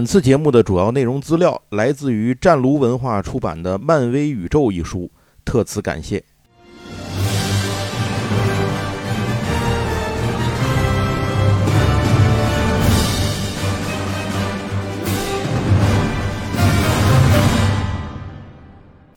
本次节目的主要内容资料来自于战卢文化出版的《漫威宇宙》一书，特此感谢。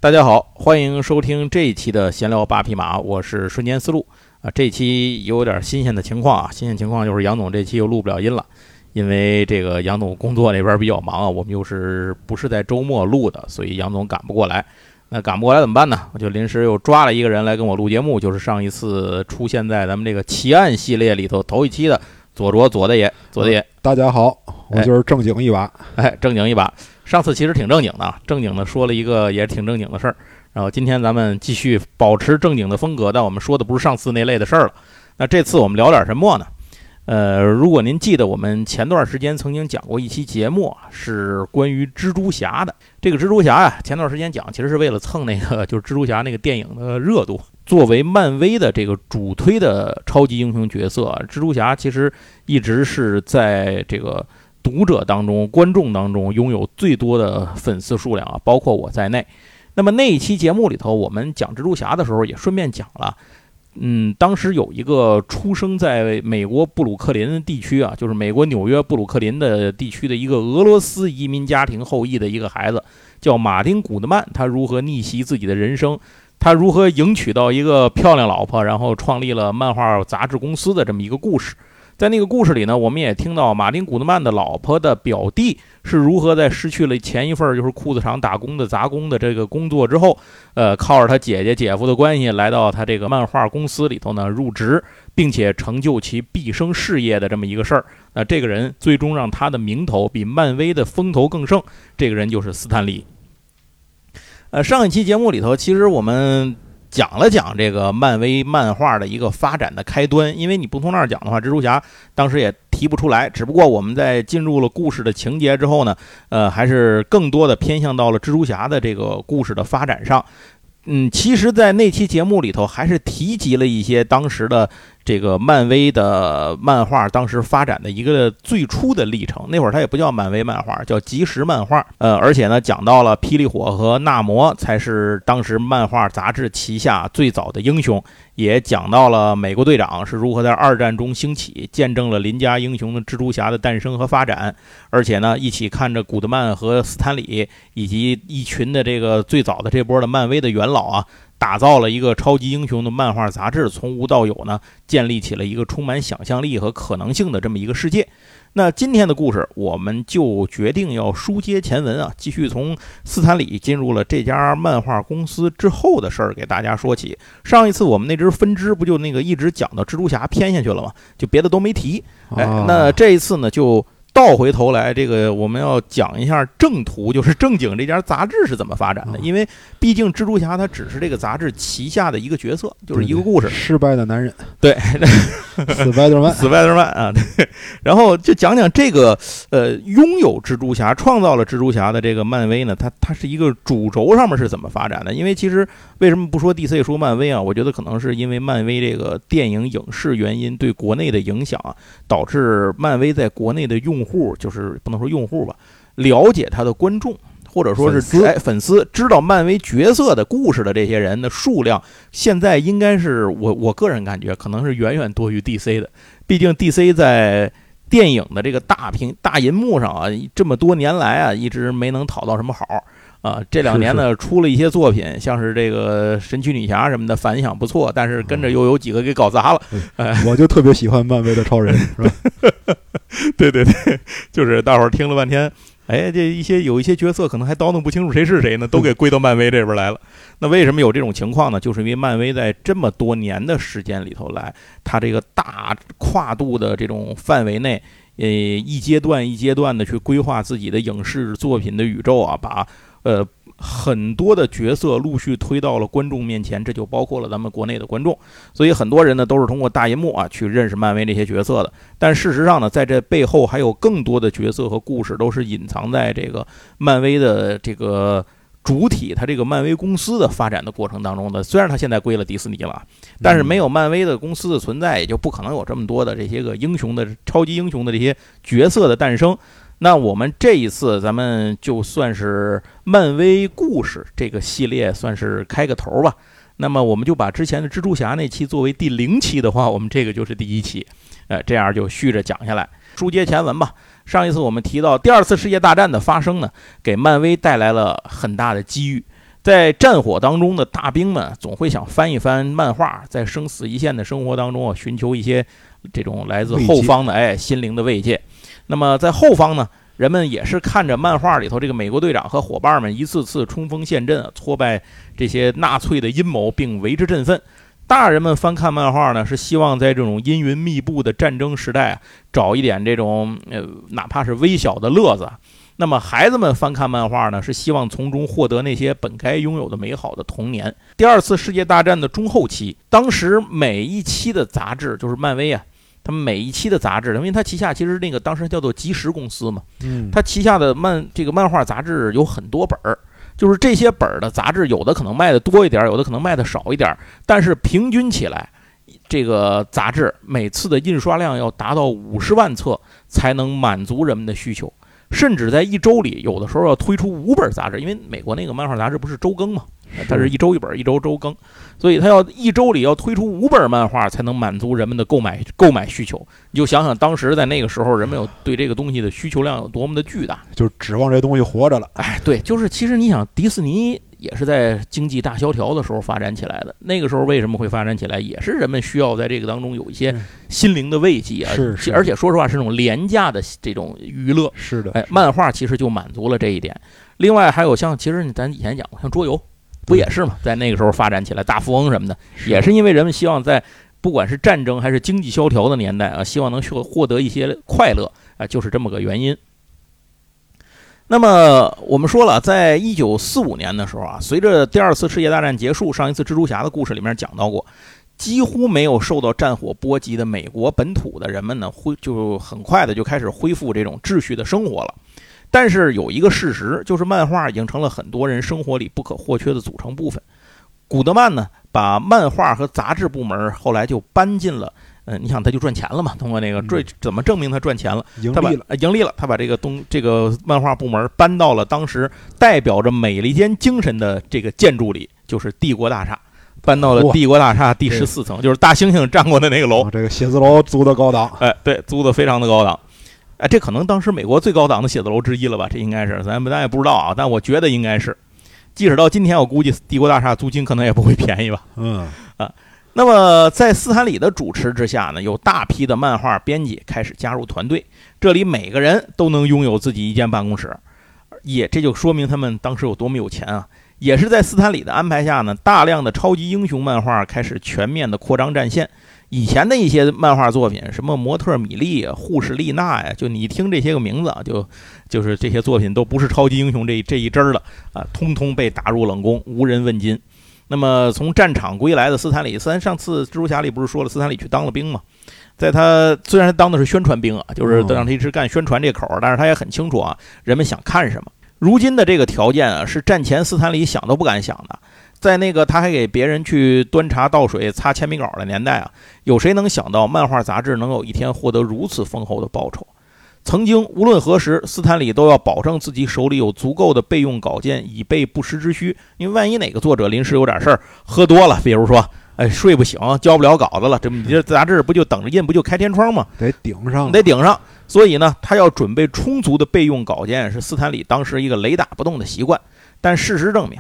大家好，欢迎收听这一期的闲聊八匹马，我是瞬间思路啊。这期有点新鲜的情况啊，新鲜情况就是杨总这期又录不了音了。因为这个杨总工作那边比较忙啊，我们又是不是在周末录的，所以杨总赶不过来。那赶不过来怎么办呢？我就临时又抓了一个人来跟我录节目，就是上一次出现在咱们这个奇案系列里头头一期的左卓左大爷。左大爷，大家好，我就是正经一把。哎，正经一把。上次其实挺正经的，正经的说了一个也挺正经的事儿。然后今天咱们继续保持正经的风格，但我们说的不是上次那类的事儿了。那这次我们聊点什么呢？呃，如果您记得，我们前段时间曾经讲过一期节目，是关于蜘蛛侠的。这个蜘蛛侠呀，前段时间讲，其实是为了蹭那个就是蜘蛛侠那个电影的热度。作为漫威的这个主推的超级英雄角色，蜘蛛侠其实一直是在这个读者当中、观众当中拥有最多的粉丝数量啊，包括我在内。那么那一期节目里头，我们讲蜘蛛侠的时候，也顺便讲了。嗯，当时有一个出生在美国布鲁克林地区啊，就是美国纽约布鲁克林的地区的一个俄罗斯移民家庭后裔的一个孩子，叫马丁·古德曼。他如何逆袭自己的人生？他如何迎娶到一个漂亮老婆，然后创立了漫画杂志公司的这么一个故事？在那个故事里呢，我们也听到马丁·古德曼的老婆的表弟是如何在失去了前一份就是裤子厂打工的杂工的这个工作之后，呃，靠着他姐姐姐夫的关系来到他这个漫画公司里头呢入职，并且成就其毕生事业的这么一个事儿。那这个人最终让他的名头比漫威的风头更盛，这个人就是斯坦李。呃，上一期节目里头，其实我们。讲了讲这个漫威漫画的一个发展的开端，因为你不从那儿讲的话，蜘蛛侠当时也提不出来。只不过我们在进入了故事的情节之后呢，呃，还是更多的偏向到了蜘蛛侠的这个故事的发展上。嗯，其实，在那期节目里头，还是提及了一些当时的。这个漫威的漫画当时发展的一个最初的历程，那会儿它也不叫漫威漫画，叫即时漫画。呃，而且呢，讲到了霹雳火和纳摩才是当时漫画杂志旗下最早的英雄，也讲到了美国队长是如何在二战中兴起，见证了邻家英雄的蜘蛛侠的诞生和发展。而且呢，一起看着古德曼和斯坦李以及一群的这个最早的这波的漫威的元老啊。打造了一个超级英雄的漫画杂志，从无到有呢，建立起了一个充满想象力和可能性的这么一个世界。那今天的故事，我们就决定要书接前文啊，继续从斯坦李进入了这家漫画公司之后的事儿给大家说起。上一次我们那支分支不就那个一直讲到蜘蛛侠偏下去了吗？就别的都没提。哎，那这一次呢，就。倒回头来，这个我们要讲一下正途，就是正经这家杂志是怎么发展的。因为毕竟蜘蛛侠他只是这个杂志旗下的一个角色，就是一个故事。失败的男人，对，死败的曼，死败的曼啊。对，然后就讲讲这个呃，拥有蜘蛛侠、创造了蜘蛛侠的这个漫威呢，它它是一个主轴上面是怎么发展的？因为其实为什么不说 DC 说漫威啊？我觉得可能是因为漫威这个电影影视原因对国内的影响啊，导致漫威在国内的用。户就是不能说用户吧，了解他的观众或者说是哎粉丝知道漫威角色的故事的这些人的数量，现在应该是我我个人感觉可能是远远多于 DC 的。毕竟 DC 在电影的这个大屏大银幕上啊，这么多年来啊，一直没能讨到什么好啊。这两年呢，出了一些作品，像是这个神奇女侠什么的，反响不错，但是跟着又有几个给搞砸了。哎，我就特别喜欢漫威的超人，是吧？对 对对，就是大伙儿听了半天，哎，这一些有一些角色可能还叨弄不清楚谁是谁呢，都给归到漫威这边来了。那为什么有这种情况呢？就是因为漫威在这么多年的时间里头来，它这个大跨度的这种范围内，呃，一阶段一阶段的去规划自己的影视作品的宇宙啊，把呃。很多的角色陆续推到了观众面前，这就包括了咱们国内的观众。所以很多人呢都是通过大银幕啊去认识漫威这些角色的。但事实上呢，在这背后还有更多的角色和故事都是隐藏在这个漫威的这个主体，它这个漫威公司的发展的过程当中的。虽然它现在归了迪士尼了，但是没有漫威的公司的存在，也就不可能有这么多的这些个英雄的超级英雄的这些角色的诞生。那我们这一次咱们就算是漫威故事这个系列算是开个头吧。那么我们就把之前的蜘蛛侠那期作为第零期的话，我们这个就是第一期，呃，这样就续着讲下来。书接前文吧。上一次我们提到第二次世界大战的发生呢，给漫威带来了很大的机遇。在战火当中的大兵们总会想翻一翻漫画，在生死一线的生活当中啊，寻求一些这种来自后方的哎心灵的慰藉。那么在后方呢，人们也是看着漫画里头这个美国队长和伙伴们一次次冲锋陷阵，挫败这些纳粹的阴谋，并为之振奋。大人们翻看漫画呢，是希望在这种阴云密布的战争时代找一点这种呃，哪怕是微小的乐子。那么孩子们翻看漫画呢，是希望从中获得那些本该拥有的美好的童年。第二次世界大战的中后期，当时每一期的杂志就是漫威啊，他们每一期的杂志，因为他旗下其实那个当时叫做即时公司嘛，嗯，他旗下的漫这个漫画杂志有很多本儿。就是这些本儿的杂志，有的可能卖的多一点，有的可能卖的少一点，但是平均起来，这个杂志每次的印刷量要达到五十万册，才能满足人们的需求。甚至在一周里，有的时候要推出五本杂志，因为美国那个漫画杂志不是周更嘛，它是一周一本，一周周更，所以它要一周里要推出五本漫画，才能满足人们的购买购买需求。你就想想当时在那个时候，人们有对这个东西的需求量有多么的巨大，就指望这东西活着了。哎，对，就是其实你想，迪士尼也是在经济大萧条的时候发展起来的。那个时候为什么会发展起来，也是人们需要在这个当中有一些心灵的慰藉啊。是是而且说实话，是那种廉价的这种娱乐。是的，哎，漫画其实就满足了这一点。另外还有像，其实咱以前讲过，像桌游，不也是嘛？在那个时候发展起来，大富翁什么的，也是因为人们希望在不管是战争还是经济萧条的年代啊，希望能获获得一些快乐啊，就是这么个原因。那么我们说了，在一九四五年的时候啊，随着第二次世界大战结束，上一次蜘蛛侠的故事里面讲到过，几乎没有受到战火波及的美国本土的人们呢，恢就很快的就开始恢复这种秩序的生活了。但是有一个事实，就是漫画已经成了很多人生活里不可或缺的组成部分。古德曼呢，把漫画和杂志部门后来就搬进了，呃，你想他就赚钱了嘛？通过那个赚怎么证明他赚钱了？他把盈利了，呃盈利了，他把这个东这个漫画部门搬到了当时代表着美利坚精神的这个建筑里，就是帝国大厦，搬到了帝国大厦第十四层，就是大猩猩站过的那个楼啊。这个写字楼租的高档，哎，对，租的非常的高档。哎，这可能当时美国最高档的写字楼之一了吧？这应该是，咱咱也不知道啊，但我觉得应该是。即使到今天，我估计帝国大厦租金可能也不会便宜吧。嗯啊，那么，在斯坦李的主持之下呢，有大批的漫画编辑开始加入团队。这里每个人都能拥有自己一间办公室，也这就说明他们当时有多么有钱啊！也是在斯坦李的安排下呢，大量的超级英雄漫画开始全面的扩张战线。以前的一些漫画作品，什么模特米莉、护士丽娜呀，就你听这些个名字啊，就就是这些作品都不是超级英雄这这一支儿的啊，通通被打入冷宫，无人问津。那么从战场归来的斯坦李，虽然上次蜘蛛侠里不是说了斯坦李去当了兵吗，在他虽然他当的是宣传兵啊，就是嗯让他一直干宣传这口儿，但是他也很清楚啊，人们想看什么。如今的这个条件啊，是战前斯坦李想都不敢想的。在那个他还给别人去端茶倒水、擦铅笔稿的年代啊，有谁能想到漫画杂志能有一天获得如此丰厚的报酬？曾经无论何时，斯坦李都要保证自己手里有足够的备用稿件，以备不时之需。因为万一哪个作者临时有点事儿，喝多了，比如说，哎，睡不醒，交不了稿子了，这你这杂志不就等着印，不就开天窗吗？得顶上，得顶上。所以呢，他要准备充足的备用稿件，是斯坦李当时一个雷打不动的习惯。但事实证明，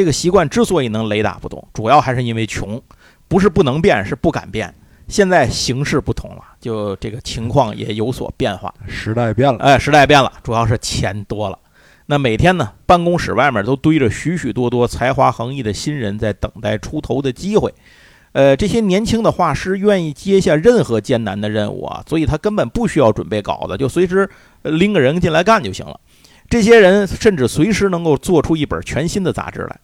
这个习惯之所以能雷打不动，主要还是因为穷，不是不能变，是不敢变。现在形势不同了，就这个情况也有所变化。时代变了，哎，时代变了，主要是钱多了。那每天呢，办公室外面都堆着许许多多才华横溢的新人，在等待出头的机会。呃，这些年轻的画师愿意接下任何艰难的任务啊，所以他根本不需要准备稿子，就随时呃拎个人进来干就行了。这些人甚至随时能够做出一本全新的杂志来，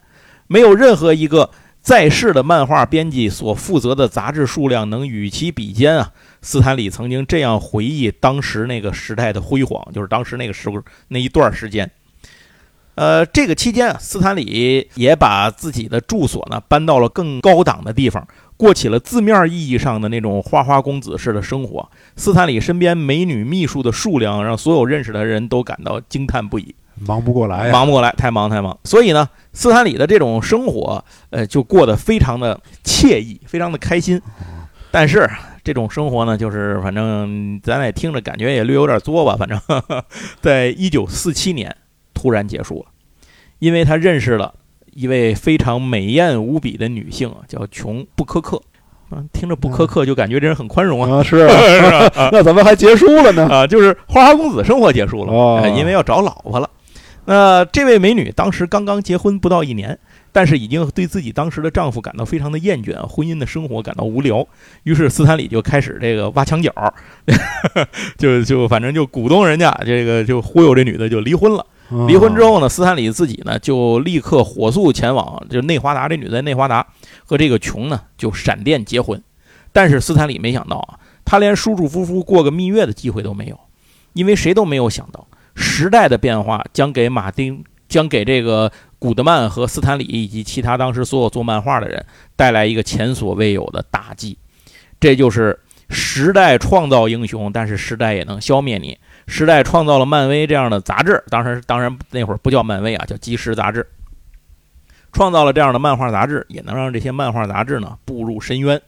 没有任何一个在世的漫画编辑所负责的杂志数量能与其比肩啊。斯坦李曾经这样回忆当时那个时代的辉煌，就是当时那个时候那一段时间。呃，这个期间啊，斯坦李也把自己的住所呢搬到了更高档的地方，过起了字面意义上的那种花花公子式的生活。斯坦李身边美女秘书的数量，让所有认识的人都感到惊叹不已。忙不过来呀，忙不过来，太忙太忙。所以呢，斯坦李的这种生活，呃，就过得非常的惬意，非常的开心。但是这种生活呢，就是反正咱也听着感觉也略有点作吧。反正 在一九四七年突然结束了，因为他认识了一位非常美艳无比的女性，叫琼布科克。嗯，听着不苛刻就感觉这人很宽容啊。啊是啊，那怎么还结束了呢？啊，就是花花公子生活结束了，因为要找老婆了。那这位美女当时刚刚结婚不到一年，但是已经对自己当时的丈夫感到非常的厌倦，婚姻的生活感到无聊。于是斯坦李就开始这个挖墙脚，就就反正就鼓动人家这个就忽悠这女的就离婚了。离婚之后，呢，斯坦李自己呢就立刻火速前往就内华达，这女的在内华达和这个琼呢就闪电结婚。但是斯坦李没想到啊，他连舒舒服服过个蜜月的机会都没有，因为谁都没有想到时代的变化将给马丁将给这个古德曼和斯坦李以及其他当时所有做漫画的人带来一个前所未有的打击。这就是时代创造英雄，但是时代也能消灭你。时代创造了漫威这样的杂志，当然，当然那会儿不叫漫威啊，叫基石杂志。创造了这样的漫画杂志，也能让这些漫画杂志呢步入深渊。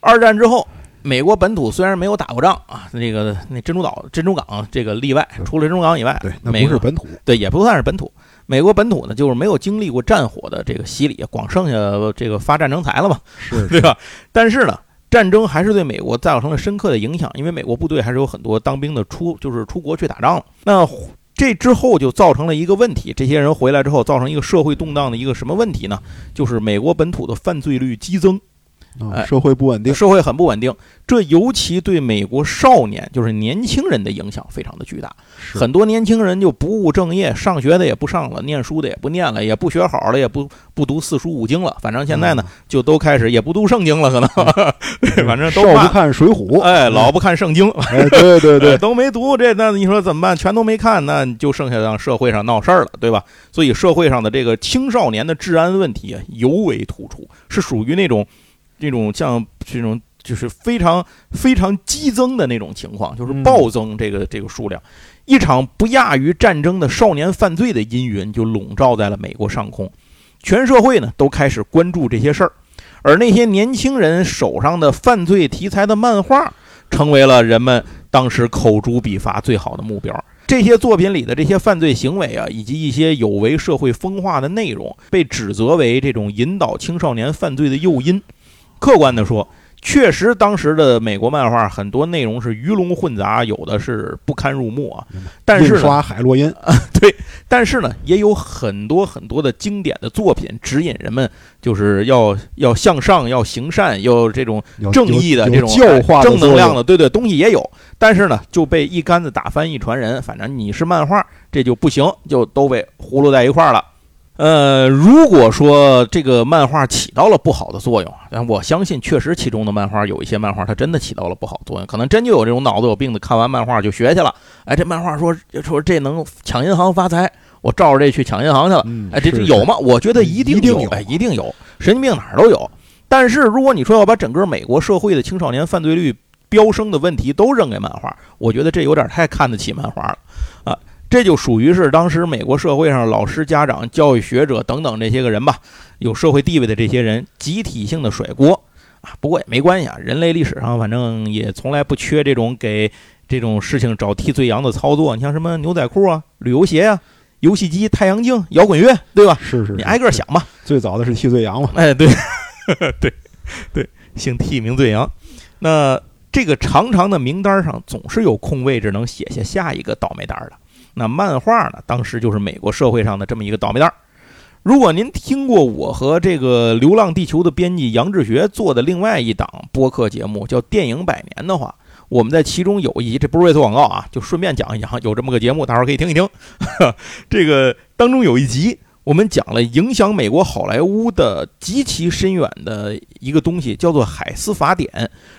二战之后，美国本土虽然没有打过仗啊，那个那珍珠岛、珍珠港这个例外，除了珍珠港以外，对，那美国不是本土，对，也不算是本土。美国本土呢，就是没有经历过战火的这个洗礼，光剩下这个发战争财了嘛，是对吧？但是呢，战争还是对美国造成了深刻的影响，因为美国部队还是有很多当兵的出，就是出国去打仗了。那这之后就造成了一个问题，这些人回来之后，造成一个社会动荡的一个什么问题呢？就是美国本土的犯罪率激增，社会不稳定，社会很不稳定，这尤其对美国少年，就是年轻人的影响非常的巨大。很多年轻人就不务正业，上学的也不上了，念书的也不念了，也不学好了，也不不读四书五经了。反正现在呢，就都开始也不读圣经了，可能，对，反正都少不，看水浒，哎，老不看圣经，哎，对对对，都没读，这那你说怎么办？全都没看，那就剩下让社会上闹事儿了，对吧？所以社会上的这个青少年的治安问题啊，尤为突出，是属于那种那种像这种就是非常非常激增的那种情况，就是嗯暴增这个这个数量。一场不亚于战争的少年犯罪的阴云就笼罩在了美国上空，全社会呢都开始关注这些事儿，而那些年轻人手上的犯罪题材的漫画，成为了人们当时口诛笔伐最好的目标。这些作品里的这些犯罪行为啊，以及一些有违社会风化的内容，被指责为这种引导青少年犯罪的诱因。客观的说，确实当时的美国漫画很多内容是鱼龙混杂，有的是不堪入目啊。但是刷海洛因，对但是呢，也有很多很多的经典的作品指引人们，就是要要向上，要行善，要这种正义的这种教化哎正能量的的，对对，东西也有。但是呢，就被一竿子打翻一船人，反正你是漫画，这就不行，就都被糊弄在一块儿了。呃，如果说这个漫画起到了不好的作用，但我相信确实其中的漫画有一些漫画它真的起到了不好作用，可能真就有这种脑子有病的，看完漫画就学去了。哎，这漫画说说这能抢银行发财，我照着这去抢银行去了。嗯，哎，这这有？吗？我觉得一定有哎，一定有，神经病哪儿都有。但是如果你说要把整个美国社会的青少年犯罪率飙升的问题都扔给漫画，我觉得这有点太看得起漫画了啊！这就属于是当时美国社会上老师、家长、教育学者等等这些个人吧，有社会地位的这些人集体性的甩锅啊。不过也没关系啊，人类历史上反正也从来不缺这种给这种事情找替罪羊的操作。你像什么牛仔裤啊、旅游鞋啊、游戏机、太阳镜、摇滚乐，对吧？是是，你挨个想吧。最早的是替罪羊嘛，哎，对，对，对，姓替名罪羊。那这个长长的名单上总是有空位置能写下下一个倒霉蛋儿的。那漫画呢，当时就是美国社会上的这么一个倒霉蛋儿。如果您听过我和这个《流浪地球》的编辑杨志学做的另外一档播客节目，叫《电影百年》的话，我们在其中有一集，这不是为做广告啊，就顺便讲一讲，有这么个节目，大伙儿可以听一听。这个当中有一集，我们讲了影响美国好莱坞的极其深远的一个东西，叫做《海斯法典》，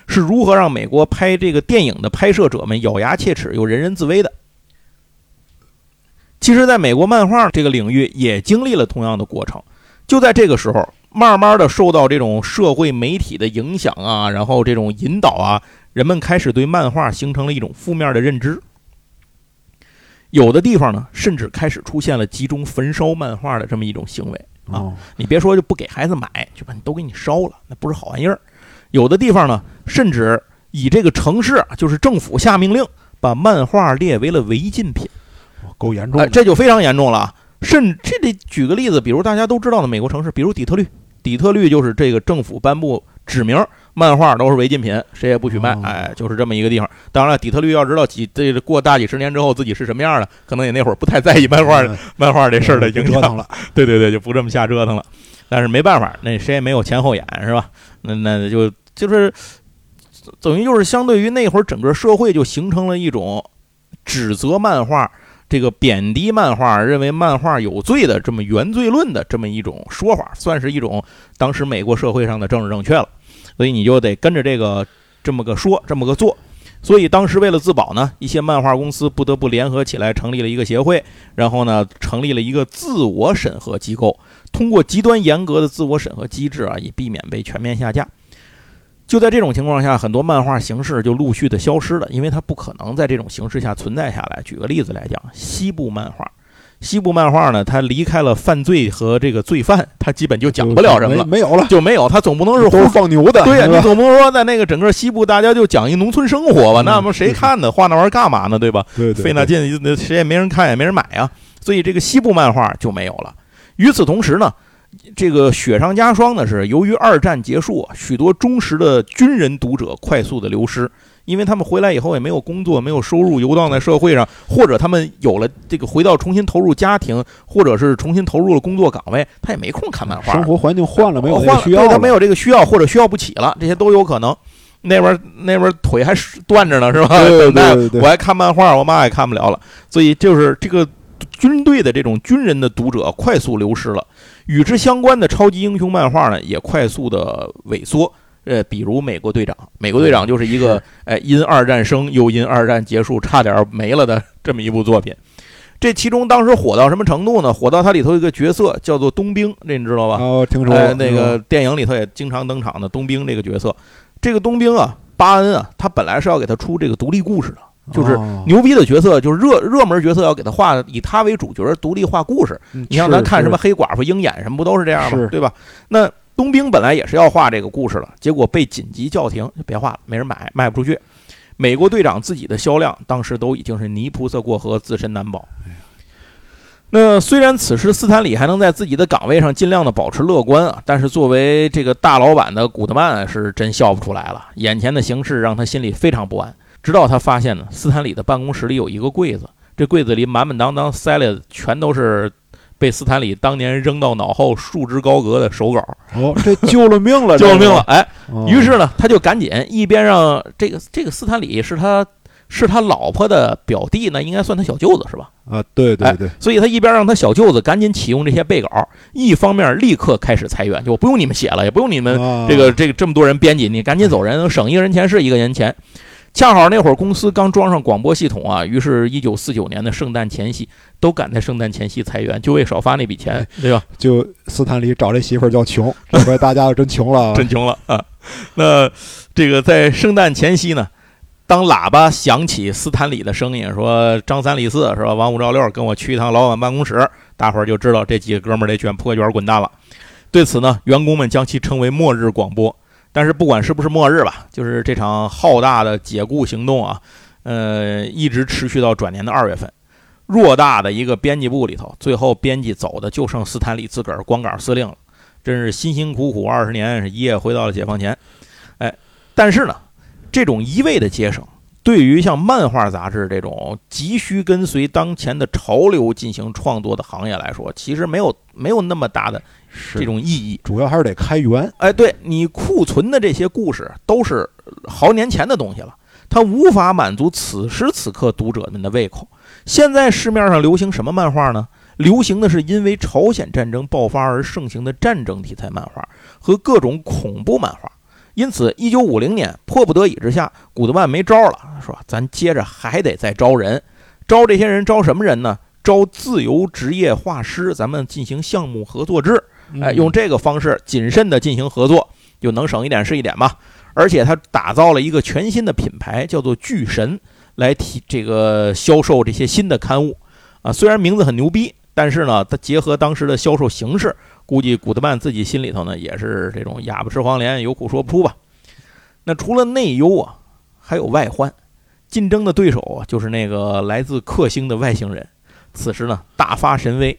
是如何让美国拍这个电影的拍摄者们咬牙切齿又人人自危的。其实，在美国漫画这个领域也经历了同样的过程。就在这个时候，慢慢的受到这种社会媒体的影响啊，然后这种引导啊，人们开始对漫画形成了一种负面的认知。有的地方呢，甚至开始出现了集中焚烧漫画的这么一种行为啊！你别说就不给孩子买，就把你都给你烧了，那不是好玩意儿。有的地方呢，甚至以这个城市就是政府下命令，把漫画列为了违禁品，够严重。哎，这就非常严重了。甚这得举个例子，比如大家都知道的美国城市，比如底特律，底特律就是这个政府颁布指明。漫画都是违禁品，谁也不许卖。哎，就是这么一个地方。当然了，底特律要知道几这过大几十年之后自己是什么样的，可能也那会儿不太在意漫画漫画这事儿的影响了。对对对，就不这么瞎折腾了。但是没办法，那谁也没有前后眼，是吧？那那就就是等于就是相对于那会儿整个社会就形成了一种指责漫画、这个贬低漫画、认为漫画有罪的这么原罪论的这么一种说法，算是一种当时美国社会上的政治正确了。所以你就得跟着这个这么个说，这么个做。所以当时为了自保呢，一些漫画公司不得不联合起来成立了一个协会，然后呢成立了一个自我审核机构，通过极端严格的自我审核机制啊，以避免被全面下架。就在这种情况下，很多漫画形式就陆续的消失了，因为它不可能在这种形式下存在下来。举个例子来讲，西部漫画。西部漫画呢，它离开了犯罪和这个罪犯，它基本就讲不了什么了，没有了，就没有。它总不能是都是放牛的，对呀，你总不能说在那个整个西部，大家就讲一农村生活吧？那么谁看呢？画那玩意儿干嘛呢？对吧？对，费那劲，那谁也没人看，也没人买啊。所以这个西部漫画就没有了。与此同时呢，这个雪上加霜的是，由于二战结束，许多忠实的军人读者快速的流失。因为他们回来以后也没有工作，没有收入，游荡在社会上，或者他们有了这个回到重新投入家庭，或者是重新投入了工作岗位，他也没空看漫画。生活环境换了，没有换需要，他没有这个需要，或者需要不起了，这些都有可能。那边那边腿还断着呢，是吧？对对对，我还看漫画，我妈也看不了了。所以就是这个军队的这种军人的读者快速流失了，与之相关的超级英雄漫画呢也快速的萎缩。呃，比如美国队长，美国队长就是一个，哎，因二战生又因二战结束差点没了的 这么一部作品。这其中当时火到什么程度呢？火到它里头一个角色叫做冬兵，这你知道吧？哦，听说。哎，那个电影里头也经常登场的冬兵这个角色。这个冬兵啊，巴恩啊，他本来是要给他出这个独立故事的，就是牛逼的角色，就是热热门角色要给他画，以他为主角独立画故事。你像咱看什么黑寡妇、鹰眼什么，不都是这样吗？对吧？那。冬兵本来也是要画这个故事了，结果被紧急叫停，就别画了，没人买，卖不出去。美国队长自己的销量当时都已经是泥菩萨过河，自身难保。那虽然此时斯坦李还能在自己的岗位上尽量的保持乐观啊，但是作为这个大老板的古德曼是真笑不出来了。眼前的形势让他心里非常不安。直到他发现呢，斯坦李的办公室里有一个柜子，这柜子里满满当当塞了全都是。被斯坦李当年扔到脑后、束之高阁的手稿，哦，这救了命了，救了命了！哎，于是呢，他就赶紧一边让这个这个斯坦李是他是他老婆的表弟，呢应该算他小舅子是吧？啊，对对对，所以他一边让他小舅子赶紧启用这些备稿，一方面立刻开始裁员，就不用你们写了，也不用你们这个这个这么多人编辑，你赶紧走人，省一个人钱是一个人钱。恰好那会儿公司刚装上广播系统啊，于是，一九四九年的圣诞前夕，都赶在圣诞前夕裁员，就为少发那笔钱，对吧？就斯坦李找这媳妇儿叫穷，这回大家真穷了，真穷了啊！那这个在圣诞前夕呢，当喇叭响起斯坦李的声音，说张三李四是吧？王五赵六，跟我去一趟老板办公室，大伙儿就知道这几个哥们儿得卷铺盖卷滚蛋了。对此呢，员工们将其称为“末日广播”。但是不管是不是末日吧，就是这场浩大的解雇行动啊，呃，一直持续到转年的二月份。偌大的一个编辑部里头，最后编辑走的就剩斯坦李自个儿光杆司令了。真是辛辛苦苦二十年，是一夜回到了解放前。哎，但是呢，这种一味的节省，对于像漫画杂志这种急需跟随当前的潮流进行创作的行业来说，其实没有没有那么大的。这种意义主要还是得开源。哎，对你库存的这些故事都是好年前的东西了，它无法满足此时此刻读者们的胃口。现在市面上流行什么漫画呢？流行的是因为朝鲜战争爆发而盛行的战争题材漫画和各种恐怖漫画。因此，一九五零年迫不得已之下，古德曼没招了，说咱接着还得再招人，招这些人招什么人呢？招自由职业画师，咱们进行项目合作制。哎，用这个方式谨慎的进行合作，就能省一点是一点嘛。而且他打造了一个全新的品牌，叫做巨神，来提这个销售这些新的刊物啊。虽然名字很牛逼，但是呢，他结合当时的销售形式，估计古德曼自己心里头呢也是这种哑巴吃黄连，有苦说不出吧。那除了内忧啊，还有外患，竞争的对手啊就是那个来自克星的外星人。此时呢，大发神威，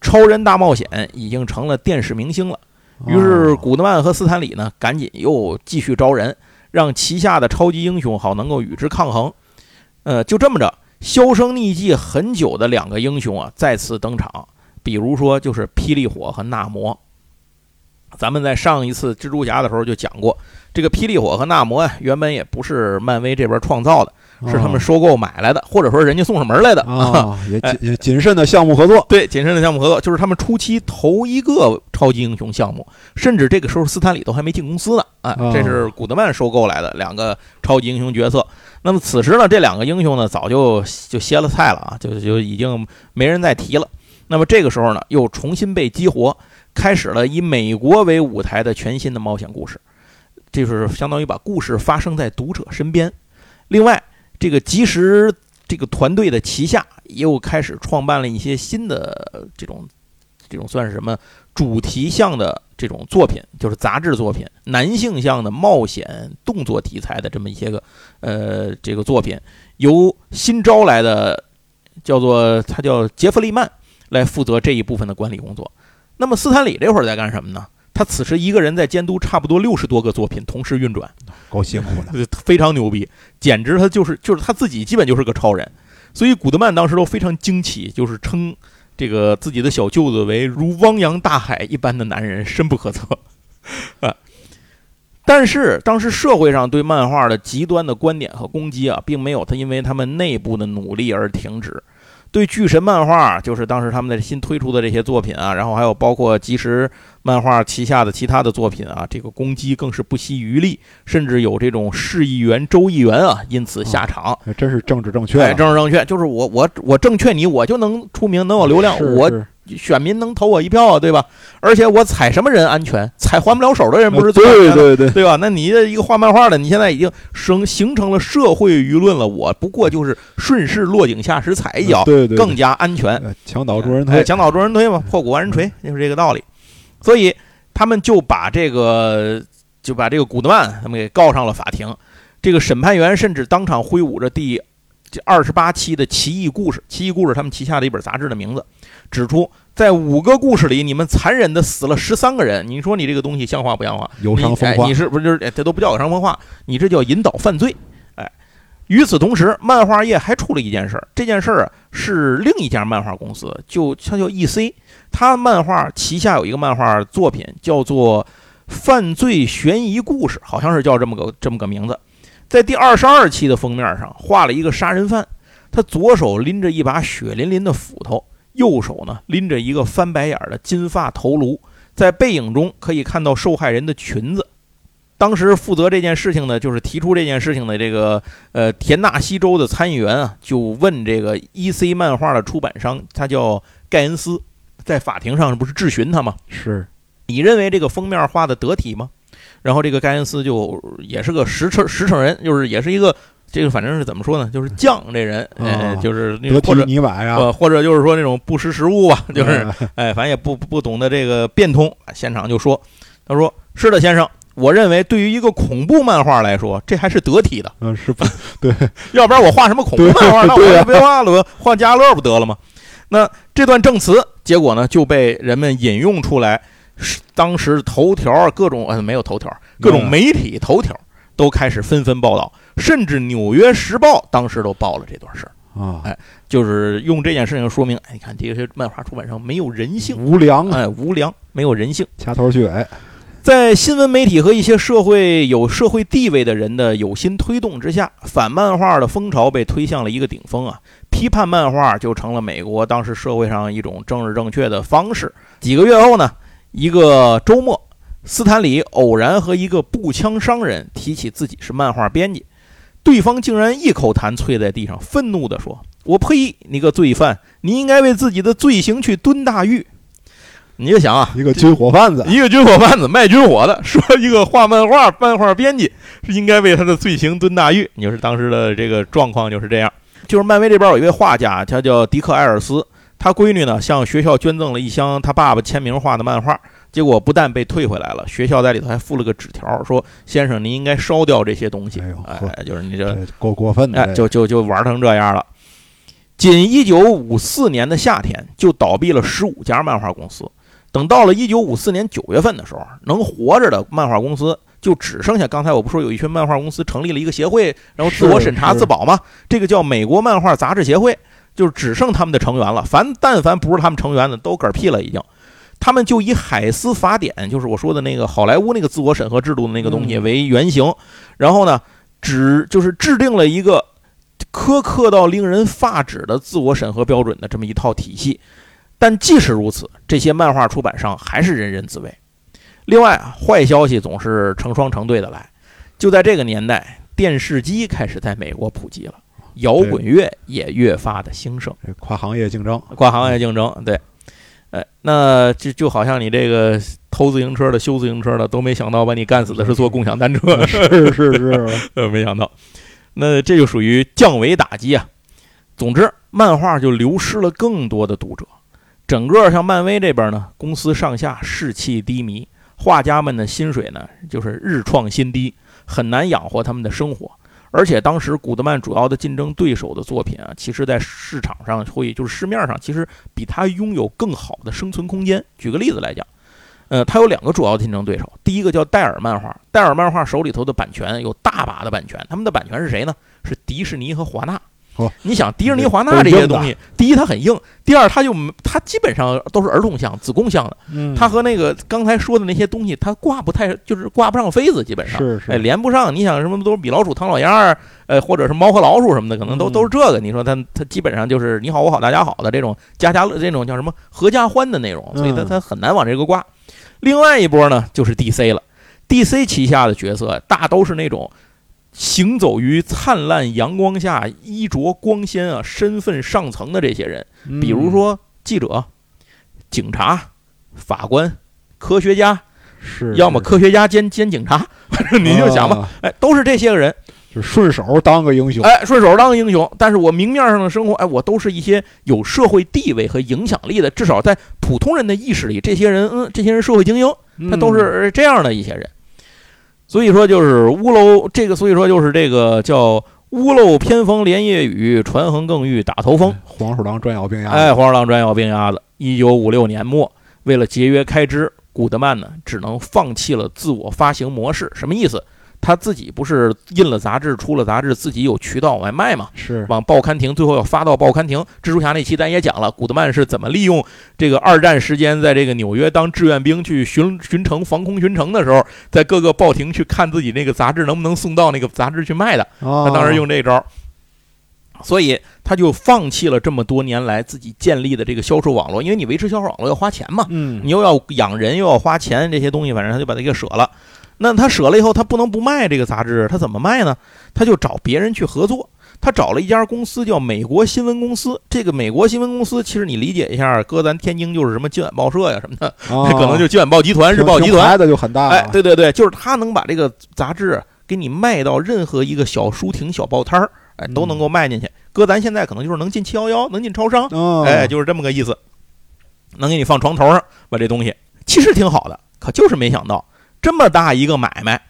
超人大冒险已经成了电视明星了。于是古德曼和斯坦李呢，赶紧又继续招人，让旗下的超级英雄好能够与之抗衡。呃，就这么着，销声匿迹很久的两个英雄啊，再次登场。比如说，就是霹雳火和纳摩。咱们在上一次蜘蛛侠的时候就讲过，这个霹雳火和纳摩啊，原本也不是漫威这边创造的。是他们收购买来的，或者说人家送上门来的 啊，也谨也谨慎的项目合作。对，谨慎的项目合作，就是他们初期头一个超级英雄项目，甚至这个时候斯坦李都还没进公司呢啊，这是古德曼收购来的两个超级英雄角色。那么此时呢，这两个英雄呢早就就歇了菜了啊，就就已经没人再提了。那么这个时候呢，又重新被激活，开始了以美国为舞台的全新的冒险故事，就是相当于把故事发生在读者身边。另外。这个即时这个团队的旗下又开始创办了一些新的这种这种算是什么主题向的这种作品，就是杂志作品，男性向的冒险动作题材的这么一些个呃这个作品，由新招来的叫做他叫杰弗利曼来负责这一部分的管理工作。那么斯坦李这会儿在干什么呢？他此时一个人在监督差不多六十多个作品同时运转，够辛苦的，非常牛逼，简直他就是就是他自己基本就是个超人，所以古德曼当时都非常惊奇，就是称这个自己的小舅子为如汪洋大海一般的男人，深不可测。啊。但是当时社会上对漫画的极端的观点和攻击啊，并没有他因为他们内部的努力而停止。对巨神漫画，就是当时他们的新推出的这些作品啊，然后还有包括即时漫画旗下的其他的作品啊，这个攻击更是不惜余力，甚至有这种市议员、州议员啊，因此下场。真是政治正确，政治正确，就是我我我正确你，我就能出名，能有流量，我。选民能投我一票啊，对吧？而且我踩什么人安全？踩还不了手的人不是最对对对对吧？那你的一个画漫画的，你现在已经生形成了社会舆论了。我不过就是顺势落井下石踩一脚，对对，更加安全。墙倒众人推，墙倒众人推嘛，破鼓万人锤，就是这个道理。所以他们就把这个就把这个古德曼他们给告上了法庭。这个审判员甚至当场挥舞着第这二十八期的《奇异故事》，《奇异故事》他们旗下的一本杂志的名字，指出。在五个故事里，你们残忍的死了十三个人。你说你这个东西像话不像话？有伤风化，你是不是就是这都不叫有伤风化？你这叫引导犯罪。哎，与此同时，漫画业还出了一件事儿。这件事儿啊，是另一家漫画公司，就它叫 E.C.，它漫画旗下有一个漫画作品叫做《犯罪悬疑故事》，好像是叫这么个这么个名字。在第二十二期的封面上画了一个杀人犯，他左手拎着一把血淋淋的斧头。右手呢拎着一个翻白眼的金发头颅，在背影中可以看到受害人的裙子。当时负责这件事情的，就是提出这件事情的这个呃田纳西州的参议员啊，就问这个 E.C. 漫画的出版商，他叫盖恩斯，在法庭上不是质询他吗？是你认为这个封面画的得体吗？然后这个盖恩斯就也是个实诚实诚人，就是也是一个。这个反正是怎么说呢？就是犟这人，哎，就是或者泥瓦呀，或者就是说那种不识时务吧，就是哎，反正也不不懂得这个变通。现场就说：“他说是的，先生，我认为对于一个恐怖漫画来说，这还是得体的。嗯，是吧？对，要不然我画什么恐怖漫画？那我就别画了，我画家乐不得了吗？那这段证词结果呢，就被人们引用出来，当时头条各种呃没有头条，各种媒体头条。”都开始纷纷报道，甚至《纽约时报》当时都报了这段事儿啊！哎，就是用这件事情说明，哎，你看这些漫画出版商没有人性，无良，哎，无良，没有人性，掐头去尾。在新闻媒体和一些社会有社会地位的人的有心推动之下，反漫画的风潮被推向了一个顶峰啊！批判漫画就成了美国当时社会上一种政治正确的方式。几个月后呢，一个周末。斯坦李偶然和一个步枪商人提起自己是漫画编辑，对方竟然一口痰啐在地上，愤怒地说：“我呸！你个罪犯，你应该为自己的罪行去蹲大狱。”你就想啊，一个军火贩子，一个军火贩子卖军火的，说一个画漫画漫画编辑是应该为他的罪行蹲大狱。你就是当时的这个状况就是这样。就是漫威这边有一位画家，他叫迪克·艾尔斯，他闺女呢向学校捐赠了一箱他爸爸签名画的漫画，结果不但被退回来了，学校在里头还附了个纸条，说先生您应该烧掉这些东西。哎呦哎，就是你这这够过分的，哎，就就就玩成这样了。仅一九五四年的夏天，就倒闭了十五家漫画公司。等到了一九五四年九月份的时候，能活着的漫画公司就只剩下刚才我不说有一群漫画公司成立了一个协会，然后自我审查自保吗？这个叫美国漫画杂志协会，就是只剩他们的成员了。凡但凡不是他们成员的，都嗝屁了已经。他们就以海斯法典，就是我说的那个好莱坞那个自我审核制度的那个东西为原型，然后呢，只就是制定了一个苛刻到令人发指的自我审核标准的这么一套体系。但即使如此，这些漫画出版商还是人人自危。另外，坏消息总是成双成对的来。就在这个年代，电视机开始在美国普及了，摇滚乐也越发的兴盛。跨行业竞争，跨行业竞争，对，哎，那就就好像你这个偷自行车的、修自行车的，都没想到把你干死的是坐共享单车，是是是，呃，没想到，那这就属于降维打击啊。总之，漫画就流失了更多的读者，整个像漫威这边呢，公司上下士气低迷，画家们的薪水呢就是日创新低，很难养活他们的生活。而且当时古德曼主要的竞争对手的作品啊，其实在市场上会就是市面上其实比他拥有更好的生存空间。举个例子来讲，呃，他有两个主要竞争对手，第一个叫戴尔漫画，戴尔漫画手里头的版权有大把的版权，他们的版权是谁呢？是迪士尼和华纳。哦你想迪士尼、华纳这些东西，第一它很硬，第二它就它基本上都是儿童向、子宫向的，嗯，它和那个刚才说的那些东西，它挂不太就是挂不上妃子，基本上。哎，是是，连不上。你想什么都是米老鼠、唐老鸭儿，呃，或者是猫和老鼠什么的，可能都嗯都是这个。你说它它基本上就是你好我好大家好的这种家家乐这种叫什么合家欢的内容，所以它嗯它很难往这个挂。另外一波呢，就是 DC 了，DC 旗下的角色大都是那种行走于灿烂阳光下、衣着光鲜啊、身份上层的这些人，嗯比如说记者、警察、法官、科学家，是，要么科学家兼兼警察，反正你就想吧。，啊哎，都是这些个人，就顺手当个英雄，哎，顺手当个英雄。但是我明面上的生活，哎，我都是一些有社会地位和影响力的，至少在普通人的意识里，这些人，嗯，这些人社会精英，他都嗯是这样的一些人。所以说，就是屋漏这个，所以说就是这个叫屋漏偏逢连夜雨，船横更遇打头风。黄鼠狼专咬病鸭子，哎，，黄鼠狼专咬病鸭子。一九五六年末，为了节约开支，古德曼呢只能放弃了自我发行模式。什么意思？他自己不是印了杂志，出了杂志，自己有渠道往外卖嘛？是往报刊亭，最后要发到报刊亭。蜘蛛侠那期咱也讲了，古德曼是怎么利用这个二战时间，在这个纽约当志愿兵去巡巡城、防空巡城的时候，在各个报亭去看自己那个杂志能不能送到那个杂志去卖的。啊，他当时用这招，所以他就放弃了这么多年来自己建立的这个销售网络，因为你维持销售网络要花钱嘛，嗯，你又要养人又要花钱，这些东西反正他就把它给舍了。那他舍了以后，他不能不卖这个杂志，他怎么卖呢？他就找别人去合作。他找了一家公司叫美国新闻公司。这个美国新闻公司，其实你理解一下，搁咱天津就是什么今晚报社呀什么的，啊可能就今晚报集团、日报集团。听牌子就很大，哎，，对对对，就是他能把这个杂志给你卖到任何一个小书亭、小报摊儿，哎，都能够卖进去。搁咱现在可能就是能进七幺幺，能进超商，啊，哎，就是这么个意思，能给你放床头上把这东西，其实挺好的，可就是没想到这么大一个买卖，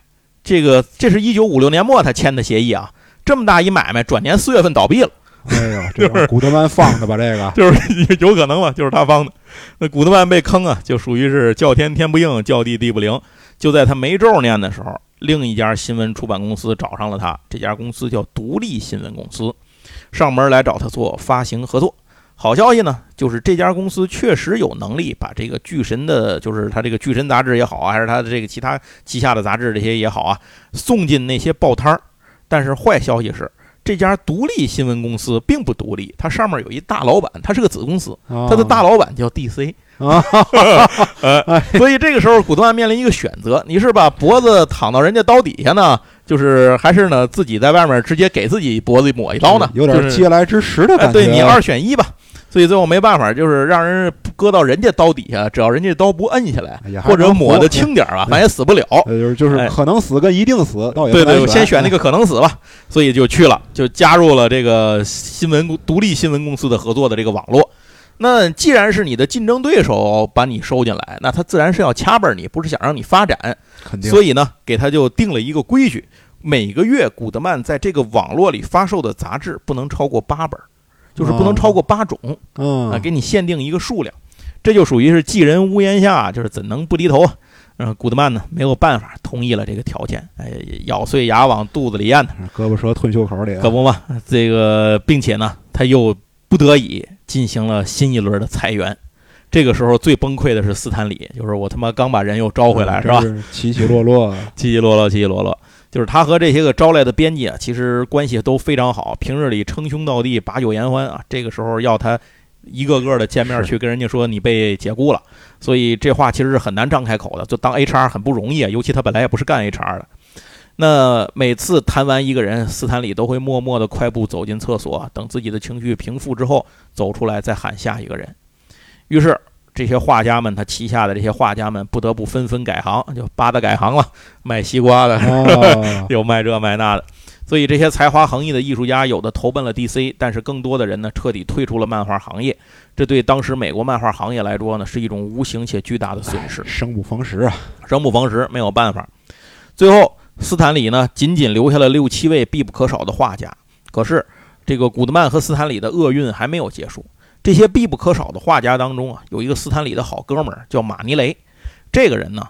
这个这是一九五六年末他签的协议啊，这么大一买卖，转年四月份倒闭了，哎呦，这种古德曼放的吧，这个，就是有可能吧，就是他放的。那古德曼被坑啊，就属于是叫天天不应，叫地地不灵。就在他没咒念的时候，另一家新闻出版公司找上了他，这家公司叫独立新闻公司，上门来找他做发行合作。好消息呢，就是这家公司确实有能力把这个巨神的，就是他这个巨神杂志也好啊，还是他的这个其他旗下的杂志这些也好啊，送进那些报摊儿。但是坏消息是，这家独立新闻公司并不独立，它上面有一大老板，它是个子公司，他它的大老板叫 DC。啊，呃，所以这个时候古德曼面临一个选择：你是把脖子躺到人家刀底下呢，就是还是呢自己在外面直接给自己脖子抹一刀呢？有点就是嗟来之食的哎，感觉，对你二选一吧。所以最后没办法，就是让人搁到人家刀底下，只要人家刀不摁下来或者抹的轻点儿吧，反正也死不了。呃，就是就是哎可能死跟一定死，倒也对对，我先选 那个个可能死吧，所以就去了，就加入了这个新闻独立新闻公司的合作的这个网络。那既然是你的竞争对手把你收进来，那他自然是要掐本你，不是想让你发展。肯定，所以呢，给他就定了一个规矩：每个月古德曼在这个网络里发售的杂志不能超过八本儿，就是不能超过八种嗯啊，给你限定一个数量。这就属于是寄人屋檐下，就是怎能不低头啊？嗯，古德曼呢没有办法同意了这个条件，哎，咬碎牙往肚子里咽呢。胳膊折吞袖口里啊，可不嘛，这个并且呢，他又不得已进行了新一轮的裁员。这个时候最崩溃的是斯坦李，就是我他妈刚把人又招回来，是吧？起起落落，起起落落，起起落落。就是他和这些个招来的编辑啊，其实关系都非常好，平日里称兄道弟，把酒言欢啊。这个时候要他一个个的见面去跟人家说你被解雇了，所以这话其实是很难张开口的。就当 HR 很不容易啊，尤其他本来也不是干 HR 的。那每次谈完一个人，斯坦李都会默默地快步走进厕所，等自己的情绪平复之后走出来，再喊下一个人。于是这些画家们，他旗下的这些画家们不得不纷纷改行，就八大改行了，卖西瓜的，啊，有卖这卖那的。所以这些才华横溢的艺术家，有的投奔了 DC，但是更多的人呢，彻底退出了漫画行业。这对当时美国漫画行业来说呢，是一种无形且巨大的损失。生不逢时啊，生不逢时，没有办法。最后，斯坦李呢，仅仅留下了六七位必不可少的画家。可是，这个古德曼和斯坦李的厄运还没有结束。这些必不可少的画家当中啊，有一个斯坦李的好哥们儿叫马尼雷。这个人呢，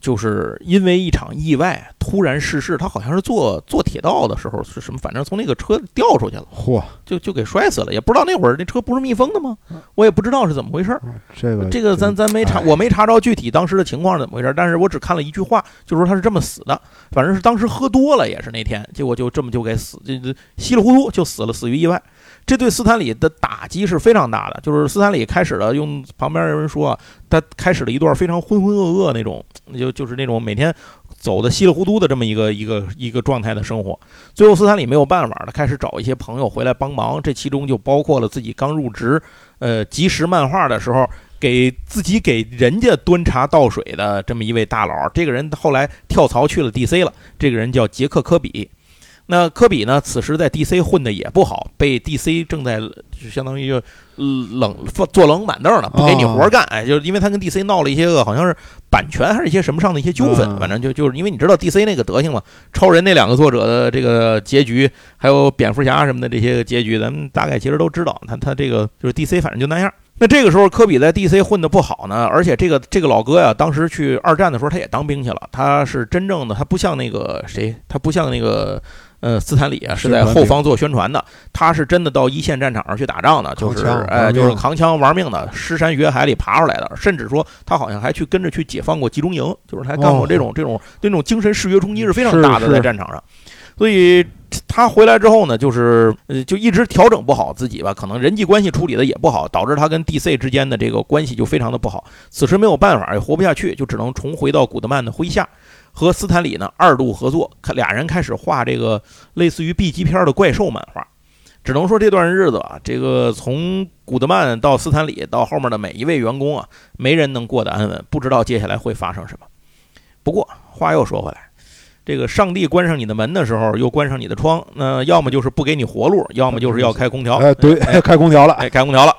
就是因为一场意外突然逝世。他好像是坐坐铁道的时候是什么，反正从那个车掉出去了，嚯，就就给摔死了。也不知道那会儿那车不是密封的吗？我也不知道是怎么回事儿。这个这个咱咱没查，哎我没查着具体当时的情况是怎么回事，但是我只看了一句话，就说他是这么死的，反正是当时喝多了，也是那天，结果就这么就给死，这这稀里糊涂就死了，死于意外。这对斯坦李的打击是非常大的，就是斯坦李开始了用旁边有人说啊，他开始了一段非常浑浑噩噩那种，就就是那种每天走的稀里糊涂的这么一个一个一个状态的生活。最后斯坦李没有办法了，开始找一些朋友回来帮忙，这其中就包括了自己刚入职，呃，即时漫画的时候。给自己给人家端茶倒水的这么一位大佬，这个人后来跳槽去了 DC 了。这个人叫杰克·科比。那科比呢，此时在 DC 混的也不好，被 DC 正在就相当于就冷坐冷板凳呢，不给你活干。哎，就是因为他跟 DC 闹了一些个好像是版权还是一些什么上的一些纠纷，反正就就是因为你知道 DC 那个德行嘛，超人那两个作者的这个结局，还有蝙蝠侠什么的这些个结局，咱们大概其实都知道。他他这个就是 DC，反正就那样。那这个时候，科比在 DC 混的不好呢，而且这个这个老哥呀，当时去二战的时候，他也当兵去了。他是真正的，他不像那个谁，他不像那个呃斯坦李啊，是在后方做宣传的。他是真的到一线战场上去打仗的，就是哎，就是扛枪玩命的，尸山血海里爬出来的。甚至说他好像还去跟着去解放过集中营，就是他干过这种这种这种精神视觉冲击是非常大的，在战场上。所以他回来之后呢，就是呃，就一直调整不好自己吧，可能人际关系处理的也不好，导致他跟 DC 之间的这个关系就非常的不好。此时没有办法，也活不下去，就只能重回到古德曼的麾下，和斯坦李呢二度合作，俩人开始画这个类似于 B 级片的怪兽漫画。只能说这段日子啊，这个从古德曼到斯坦李到后面的每一位员工啊，没人能过得安稳，不知道接下来会发生什么。不过话又说回来。这个上帝关上你的门的时候，又关上你的窗，那要么就是不给你活路，要么就是要开空调。哎，对，哎、开空调了，哎，开空调了。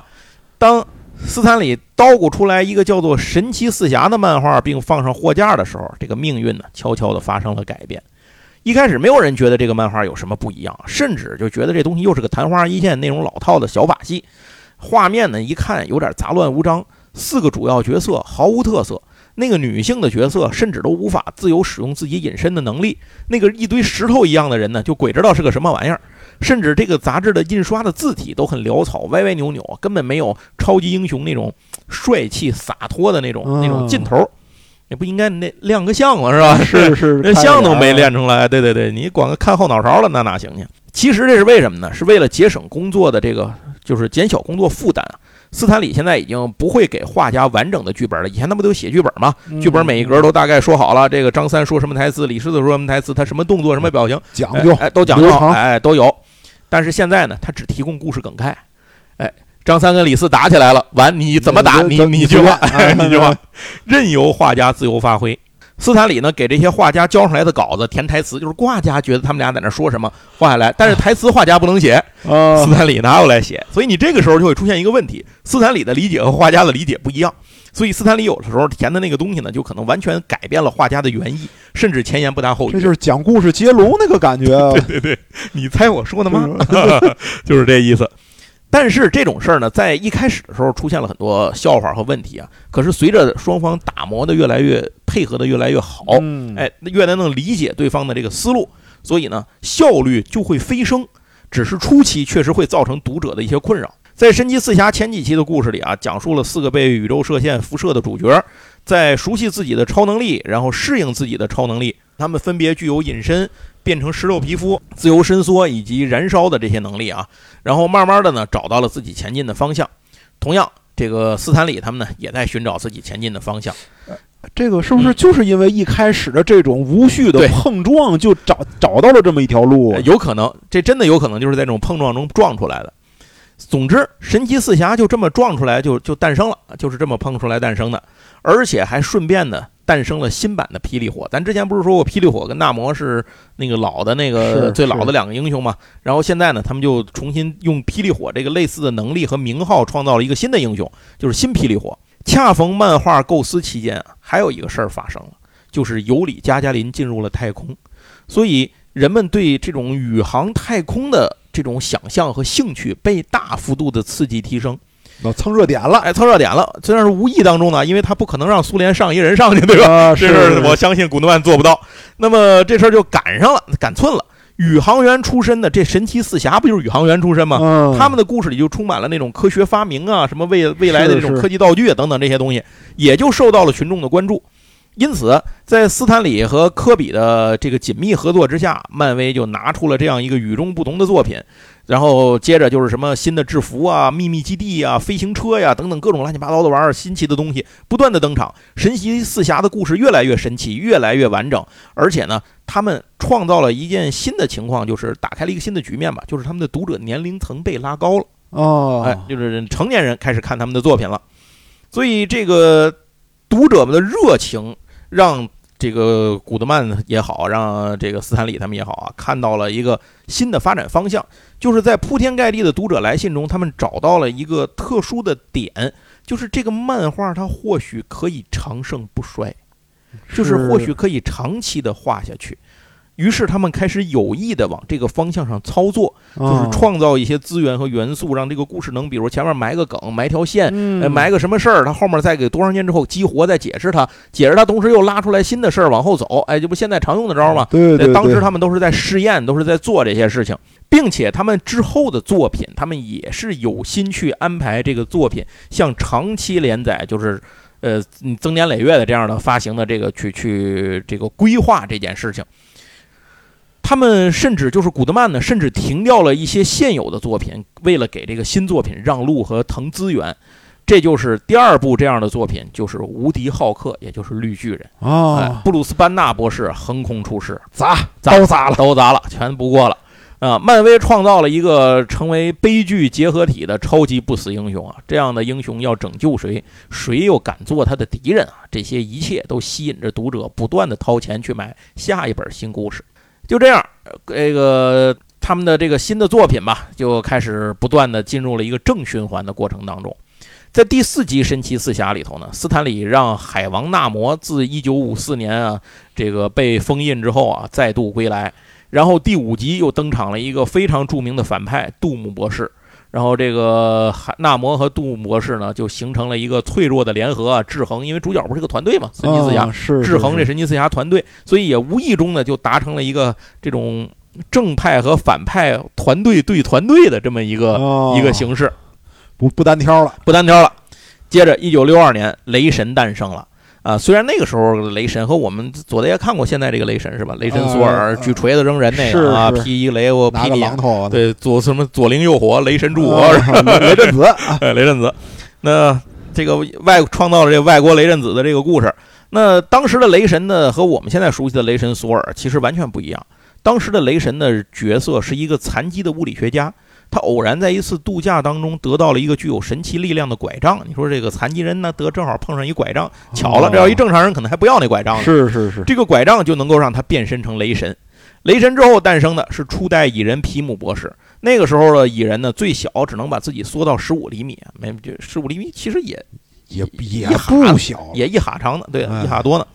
当斯坦里捣鼓出来一个叫做《神奇四侠》的漫画，并放上货架的时候，这个命运呢，悄悄地发生了改变。一开始没有人觉得这个漫画有什么不一样，甚至就觉得这东西又是个昙花一现那种老套的小把戏。画面呢，一看有点杂乱无章，四个主要角色毫无特色。那个女性的角色甚至都无法自由使用自己隐身的能力，那个一堆石头一样的人呢，就鬼知道是个什么玩意儿。甚至这个杂志的印刷的字体都很潦草、歪歪扭扭，根本没有超级英雄那种帅气洒脱的那种那种劲头。也不应该那亮个相了是吧？是 是，连 相都没练出来。对对对，你光看后脑勺了，那哪行去？其实这是为什么呢？是为了节省工作的这个，就是减小工作负担啊。斯坦李现在已经不会给画家完整的剧本了。以前他不都写剧本吗？剧本每一格都大概说好了，这个张三说什么台词，李狮子说什么台词，他什么动作、什么表情，讲究，哎，都讲究，哎，都有。但是现在呢，他只提供故事梗概，哎，张三跟李四打起来了，完你怎么打？你你一句话，你一句话，任由画家自由发挥。斯坦李呢，给这些画家交上来的稿子填台词，就是画家觉得他们俩在那说什么画下来，但是台词画家不能写，斯坦李拿过来写，所以你这个时候就会出现一个问题：斯坦李的理解和画家的理解不一样，所以斯坦李有的时候填的那个东西呢，就可能完全改变了画家的原意，甚至前言不搭后语。这就是讲故事接龙那个感觉。对对对，你猜我说的吗？就是这意思。但是这种事儿呢，在一开始的时候出现了很多笑话和问题啊。可是随着双方打磨的越来越配合的越来越好，哎，越来能理解对方的这个思路，所以呢，效率就会飞升。只是初期确实会造成读者的一些困扰。在《神奇四侠》前几期的故事里啊，讲述了四个被宇宙射线辐射的主角，在熟悉自己的超能力，然后适应自己的超能力，他们分别具有隐身。变成石头皮肤、自由伸缩以及燃烧的这些能力啊，然后慢慢的呢找到了自己前进的方向。同样，这个斯坦李他们呢也在寻找自己前进的方向。这个是不是就是因为一开始的这种无序的碰撞，就找找到了这么一条路？有可能，这真的有可能就是在这种碰撞中撞出来的。总之，神奇四侠就这么撞出来，就就诞生了，就是这么碰出来诞生的，而且还顺便呢。诞生了新版的霹雳火，咱之前不是说过霹雳火跟纳摩是那个老的那个最老的两个英雄嘛？然后现在呢，他们就重新用霹雳火这个类似的能力和名号，创造了一个新的英雄，就是新霹雳火。恰逢漫画构思期间啊，还有一个事儿发生了，就是尤里加加林进入了太空，所以人们对这种宇航太空的这种想象和兴趣被大幅度的刺激提升。蹭热点了，哎，蹭热点了，虽然是无意当中呢，因为他不可能让苏联上一人上去，对吧？这事我相信古德曼做不到。那么这事儿就赶上了，赶寸了。宇航员出身的这神奇四侠不就是宇航员出身吗？他们的故事里就充满了那种科学发明啊，什么未未来的这种科技道具等等这些东西，也就受到了群众的关注。因此，在斯坦李和科比的这个紧密合作之下，漫威就拿出了这样一个与众不同的作品。然后接着就是什么新的制服啊、秘密基地啊、飞行车呀等等各种乱七八糟的玩意儿、新奇的东西不断的登场。神奇四侠的故事越来越神奇，越来越完整。而且呢，他们创造了一件新的情况，就是打开了一个新的局面吧，就是他们的读者年龄层被拉高了。哦，哎，就是成年人开始看他们的作品了。所以这个读者们的热情。让这个古德曼也好，让这个斯坦李他们也好啊，看到了一个新的发展方向，就是在铺天盖地的读者来信中，他们找到了一个特殊的点，就是这个漫画它或许可以长盛不衰，就是或许可以长期的画下去。于是他们开始有意的往这个方向上操作，就是创造一些资源和元素，让这个故事能，比如前面埋个梗，埋条线，埋个什么事儿，他后面再给多少年之后激活，再解释它，解释它，同时又拉出来新的事儿往后走，哎，这不现在常用的招吗？对对，当时他们都是在试验，都是在做这些事情，并且他们之后的作品，他们也是有心去安排这个作品像长期连载，就是呃增年累月的这样的发行的这个去去这个规划这件事情。他们甚至就是古德曼呢，甚至停掉了一些现有的作品，为了给这个新作品让路和腾资源。这就是第二部这样的作品，就是《无敌浩克》，也就是绿巨人啊。布鲁斯班纳博士横空出世，砸都砸了，都砸了，全不过了啊！漫威创造了一个成为悲剧结合体的超级不死英雄啊！这样的英雄要拯救谁，谁又敢做他的敌人啊？这些一切都吸引着读者不断的掏钱去买下一本新故事。就这样，这个他们的这个新的作品吧，就开始不断的进入了一个正循环的过程当中。在第四集《神奇四侠》里头呢，斯坦李让海王纳摩自1954年啊这个被封印之后啊再度归来，然后第五集又登场了一个非常著名的反派杜姆博士。然后这个海纳摩和杜博士呢，就形成了一个脆弱的联合啊，制衡。因为主角不是个团队嘛，神奇四侠是制衡这神奇四侠团队，所以也无意中呢就达成了一个这种正派和反派团队对团队的这么一个一个形式，不不单挑了，不单挑了。接着，一九六二年，雷神诞生了。啊，虽然那个时候雷神和我们左德也看过，现在这个雷神是吧？雷神索尔举锤子扔人那个啊，劈一雷我劈你，对左什么左灵右火，雷神助我，雷震子，雷震子。那这个外创造了这外国雷震子的这个故事。那当时的雷神呢，和我们现在熟悉的雷神索尔其实完全不一样。当时的雷神的角色是一个残疾的物理学家。他偶然在一次度假当中得到了一个具有神奇力量的拐杖。你说这个残疾人呢，得正好碰上一拐杖，巧了，这要一正常人可能还不要那拐杖呢。是是是，这个拐杖就能够让他变身成雷神。雷神之后诞生的是初代蚁人皮姆博士。那个时候的蚁人呢，最小只能把自己缩到十五厘米，没就十五厘米，其实也也也不小，也一哈长的，对，一哈多呢。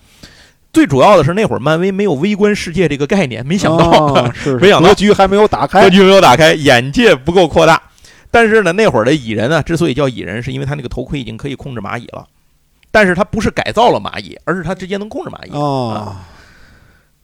最主要的是那会儿漫威没有微观世界这个概念，没想到，是没想到格局还没有打开，格局没有打开，眼界不够扩大。但是呢，那会儿的蚁人呢，之所以叫蚁人，是因为他那个头盔已经可以控制蚂蚁了，但是他不是改造了蚂蚁，而是他直接能控制蚂蚁。啊。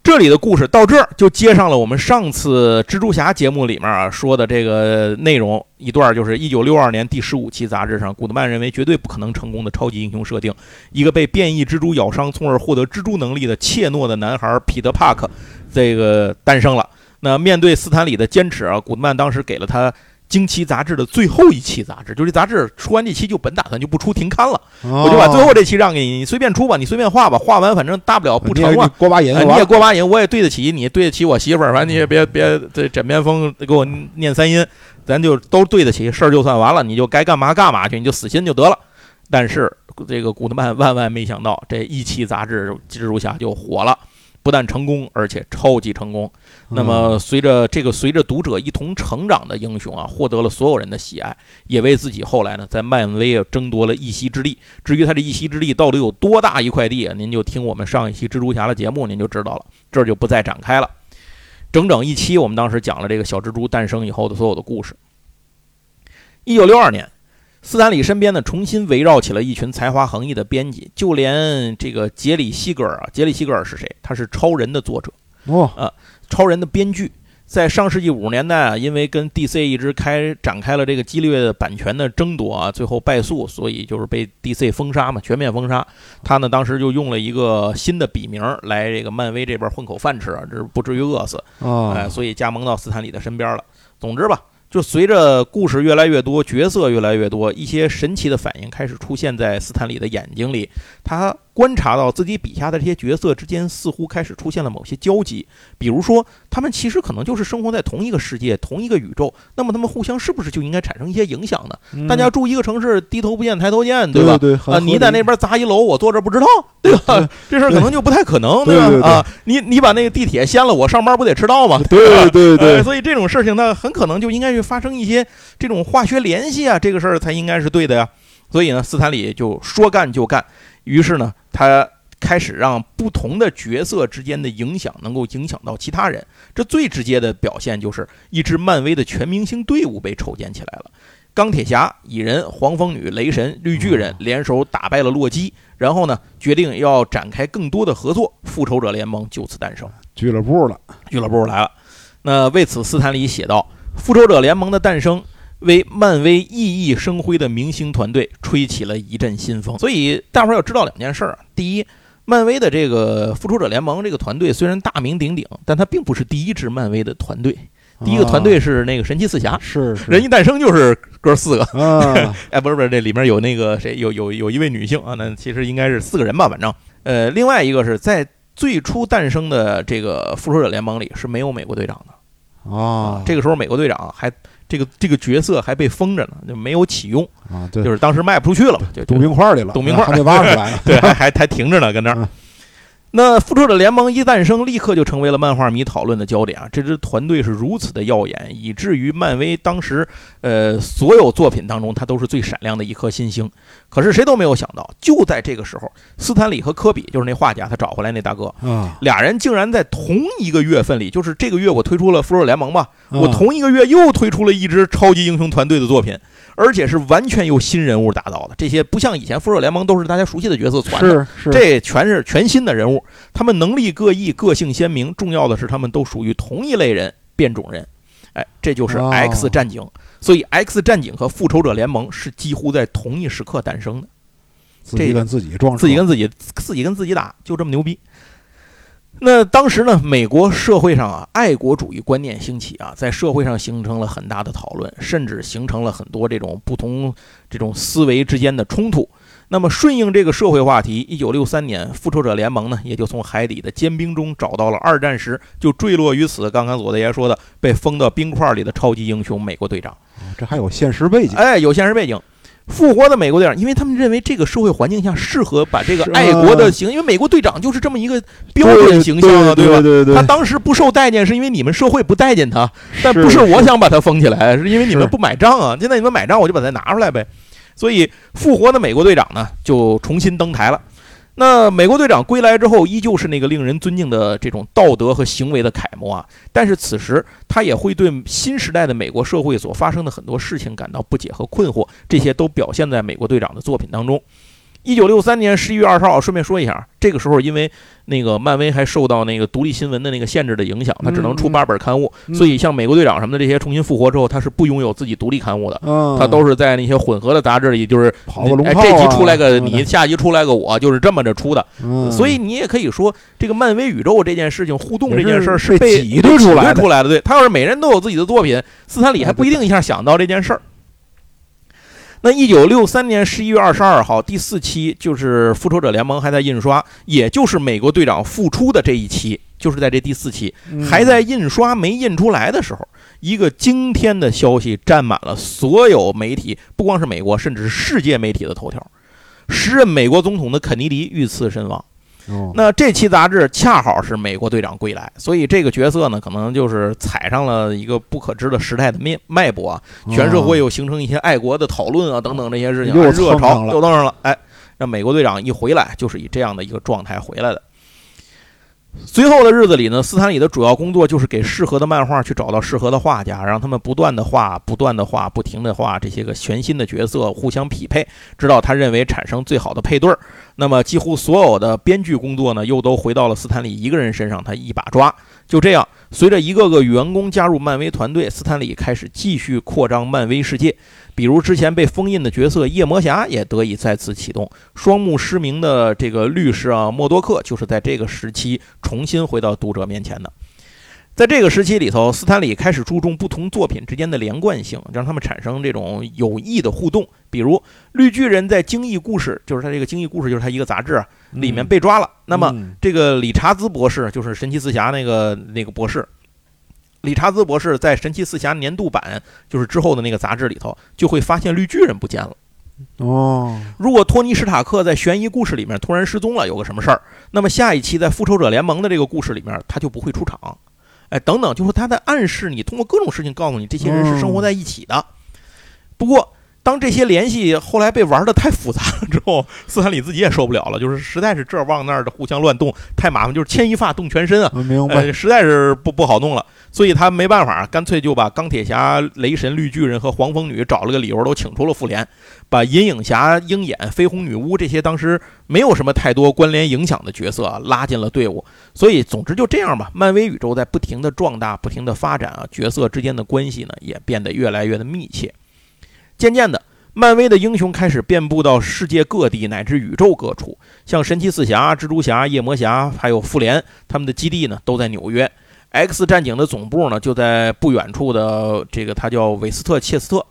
这里的故事到这儿就接上了我们上次蜘蛛侠节目里面啊说的这个内容一段，就是一九六二年第十五期杂志上，古德曼认为绝对不可能成功的超级英雄设定，一个被变异蜘蛛咬伤，从而获得蜘蛛能力的怯懦的男孩彼得·帕克，这个诞生了。那面对斯坦李的坚持啊，古德曼当时给了他。惊奇杂志的最后一期杂志，就这杂志出完这期就本打算就不出停刊了，我就把最后这期让给你，你随便出吧，你随便画吧，画完反正大不了不成了，过把瘾，你也过把瘾，我也对得起你，对得起我媳妇儿，反正你也别别这枕边风给我念三音，咱就都对得起，事儿就算完了，你就该干嘛干嘛去，你就死心就得了。但是这个古德曼万万没想到，这一期杂志蜘蛛侠就火了。不但成功，而且超级成功。那么，随着这个随着读者一同成长的英雄啊，获得了所有人的喜爱，也为自己后来呢在漫威啊争夺了一席之地。至于他这一席之地到底有多大一块地啊，您就听我们上一期蜘蛛侠的节目，您就知道了。这儿就不再展开了。整整一期，我们当时讲了这个小蜘蛛诞生以后的所有的故事。一九六二年。斯坦李身边呢，重新围绕起了一群才华横溢的编辑，就连这个杰里希格尔啊，杰里希格尔是谁？他是超人的作者哦，啊，超人的编剧，在上世纪五十年代啊，因为跟 DC 一直开展开了这个激烈的版权的争夺啊，最后败诉，所以就是被 DC 封杀嘛，全面封杀。他呢，当时就用了一个新的笔名来这个漫威这边混口饭吃啊，这不至于饿死啊，哎，所以加盟到斯坦李的身边了。总之吧。就随着故事越来越多，角色越来越多，一些神奇的反应开始出现在斯坦李的眼睛里，他。观察到自己笔下的这些角色之间似乎开始出现了某些交集，比如说他们其实可能就是生活在同一个世界、同一个宇宙，那么他们互相是不是就应该产生一些影响呢？大家住一个城市，低头不见抬头见，对吧？对啊，你在那边砸一楼，我坐这不知道，对吧？这事儿可能就不太可能，对吧？啊，你你把那个地铁掀了，我上班不得迟到吗？对对对，所以这种事情呢，很可能就应该去发生一些这种化学联系啊，这个事儿才应该是对的呀。所以呢，斯坦李就说干就干，于是呢，他。开始让不同的角色之间的影响能够影响到其他人，这最直接的表现就是一支漫威的全明星队伍被筹建起来了。钢铁侠、蚁人、黄蜂女、雷神、绿巨人联手打败了洛基，然后呢，决定要展开更多的合作，复仇者联盟就此诞生。俱乐部了，俱乐部来了。那为此，斯坦李写道：“复仇者联盟的诞生，为漫威熠熠生辉的明星团队吹起了一阵新风。”所以，大伙儿要知道两件事儿：第一，漫威的这个复仇者联盟这个团队虽然大名鼎鼎，但它并不是第一支漫威的团队。第一个团队是那个神奇四侠，是 人一诞生就是哥四个。哎，不是不是，这里面有那个谁，有有有一位女性啊，那其实应该是四个人吧，反正。呃，另外一个是在最初诞生的这个复仇者联盟里是没有美国队长的啊。这个时候美国队长还。这个这个角色还被封着呢，就没有启用啊，对，就是当时卖不出去了，就冻冰块里了，冻冰块还没挖出来，对，还还还停着呢，搁那儿。那复仇者联盟一诞生，立刻就成为了漫画迷讨论的焦点啊！这支团队是如此的耀眼，以至于漫威当时，呃，所有作品当中，它都是最闪亮的一颗新星。可是谁都没有想到，就在这个时候，斯坦李和科比，就是那画家，他找回来那大哥，啊，俩人竟然在同一个月份里，就是这个月我推出了复仇者联盟吧，我同一个月又推出了一支超级英雄团队的作品。而且是完全由新人物打造的，这些不像以前复仇者联盟都是大家熟悉的角色传的，是是，这全是全新的人物，他们能力各异，个性鲜明，重要的是他们都属于同一类人——变种人。哎，这就是 X 战警，所以 X 战警和复仇者联盟是几乎在同一时刻诞生的。自己跟自己撞，自己跟自己，自己跟自己打，就这么牛逼。那当时呢，美国社会上啊，爱国主义观念兴起啊，在社会上形成了很大的讨论，甚至形成了很多这种不同这种思维之间的冲突。那么顺应这个社会话题，一九六三年，复仇者联盟呢也就从海底的坚冰中找到了二战时就坠落于此，刚刚左大爷说的被封到冰块里的超级英雄美国队长。这还有现实背景？哎，有现实背景。复活的美国队长，因为他们认为这个社会环境下适合把这个爱国的形，因为美国队长就是这么一个标准形象啊，对吧？对对。他当时不受待见，是因为你们社会不待见他，但不是我想把他封起来，是因为你们不买账啊。现在你们买账，我就把他拿出来呗。所以，复活的美国队长呢，就重新登台了。那美国队长归来之后，依旧是那个令人尊敬的这种道德和行为的楷模啊。但是此时，他也会对新时代的美国社会所发生的很多事情感到不解和困惑，这些都表现在美国队长的作品当中。一九六三年十一月二十号，顺便说一下，这个时候因为那个漫威还受到那个独立新闻的那个限制的影响，它只能出八本刊物，所以像美国队长什么的这些重新复活之后，他是不拥有自己独立刊物的，它都是在那些混合的杂志里，就是哎这集出来个你，下集出来个我，就是这么着出的。所以你也可以说，这个漫威宇宙这件事情互动这件事儿是被挤兑出来的。对他要是每人都有自己的作品，斯坦李还不一定一下想到这件事儿。那一九六三年十一月二十二号，第四期就是《复仇者联盟》还在印刷，也就是美国队长复出的这一期，就是在这第四期还在印刷没印出来的时候，一个惊天的消息占满了所有媒体，不光是美国，甚至是世界媒体的头条：时任美国总统的肯尼迪遇刺身亡。那这期杂志恰好是美国队长归来，所以这个角色呢，可能就是踩上了一个不可知的时代的面脉搏啊，全社会又形成一些爱国的讨论啊，等等这些事情，热潮又登上了。哎，让美国队长一回来，就是以这样的一个状态回来的。随后的日子里呢，斯坦李的主要工作就是给适合的漫画去找到适合的画家，让他们不断的画，不断的画，不停的画这些个全新的角色互相匹配，直到他认为产生最好的配对儿。那么几乎所有的编剧工作呢，又都回到了斯坦李一个人身上，他一把抓。就这样，随着一个个员工加入漫威团队，斯坦李开始继续扩张漫威世界。比如之前被封印的角色夜魔侠也得以再次启动，双目失明的这个律师啊默多克就是在这个时期重新回到读者面前的。在这个时期里头，斯坦李开始注重不同作品之间的连贯性，让他们产生这种有益的互动。比如绿巨人在惊异故事，就是他这个惊异故事就是他一个杂志里面被抓了，那么这个理查兹博士就是神奇四侠那个那个博士。理查兹博士在《神奇四侠》年度版，就是之后的那个杂志里头，就会发现绿巨人不见了。哦，如果托尼·史塔克在悬疑故事里面突然失踪了，有个什么事儿，那么下一期在《复仇者联盟》的这个故事里面，他就不会出场。哎，等等，就是他在暗示你，通过各种事情告诉你，这些人是生活在一起的。不过，当这些联系后来被玩的太复杂了之后，斯坦李自己也受不了了，就是实在是这往那儿的互相乱动，太麻烦，就是牵一发动全身啊，明白？实在是不不好弄了。所以他没办法，干脆就把钢铁侠、雷神、绿巨人和黄蜂女找了个理由都请出了复联，把银影侠、鹰眼、绯红女巫这些当时没有什么太多关联影响的角色拉进了队伍。所以，总之就这样吧。漫威宇宙在不停的壮大、不停的发展啊，角色之间的关系呢也变得越来越的密切。渐渐的，漫威的英雄开始遍布到世界各地乃至宇宙各处，像神奇四侠、蜘蛛侠、夜魔侠，还有复联，他们的基地呢都在纽约。X 战警的总部呢，就在不远处的这个，它叫韦斯特切斯特。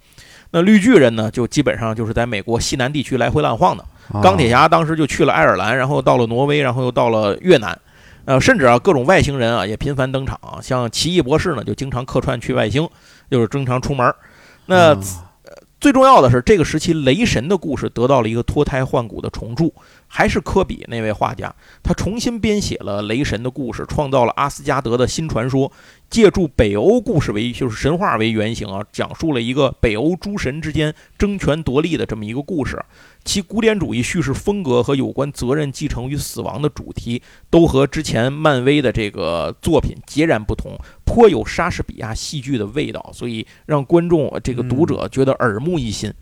那绿巨人呢，就基本上就是在美国西南地区来回乱晃的。钢铁侠当时就去了爱尔兰，然后到了挪威，然后又到了越南。呃，甚至啊，各种外星人啊也频繁登场。像奇异博士呢，就经常客串去外星，就是经常出门。那最重要的是，这个时期雷神的故事得到了一个脱胎换骨的重铸。还是科比那位画家，他重新编写了雷神的故事，创造了阿斯加德的新传说，借助北欧故事为就是神话为原型啊，讲述了一个北欧诸神之间争权夺利的这么一个故事。其古典主义叙事风格和有关责任继承与死亡的主题，都和之前漫威的这个作品截然不同，颇有莎士比亚戏剧的味道，所以让观众这个读者觉得耳目一新。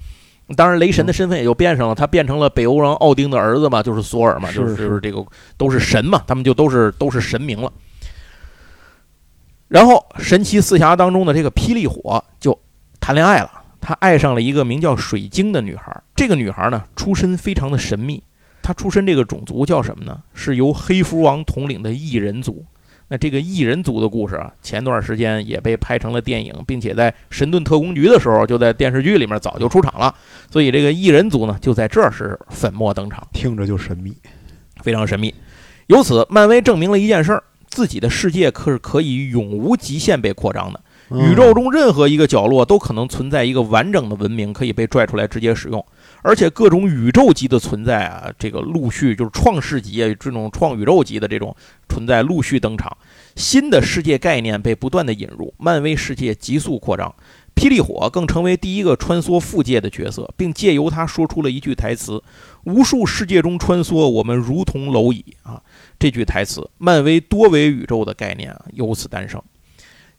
当然，雷神的身份也就变上了，他变成了北欧王奥丁的儿子嘛，就是索尔嘛，就是就是这个都是神嘛，他们就都是都是神明了。然后，神奇四侠当中的这个霹雳火就谈恋爱了，他爱上了一个名叫水晶的女孩。这个女孩呢，出身非常的神秘，她出身这个种族叫什么呢？是由黑蝠王统领的异人族。那这个异人族的故事啊，前段时间也被拍成了电影，并且在《神盾特工局》的时候就在电视剧里面早就出场了。所以这个异人族呢，就在这儿是粉墨登场，听着就神秘，非常神秘。由此，漫威证明了一件事儿：自己的世界可是可以永无极限被扩张的。宇宙中任何一个角落都可能存在一个完整的文明，可以被拽出来直接使用。而且各种宇宙级的存在啊，这个陆续就是创世级啊，这种创宇宙级的这种存在陆续登场，新的世界概念被不断的引入，漫威世界急速扩张。霹雳火更成为第一个穿梭附界的角色，并借由他说出了一句台词：“无数世界中穿梭，我们如同蝼蚁。”啊，这句台词，漫威多维宇宙的概念由此诞生。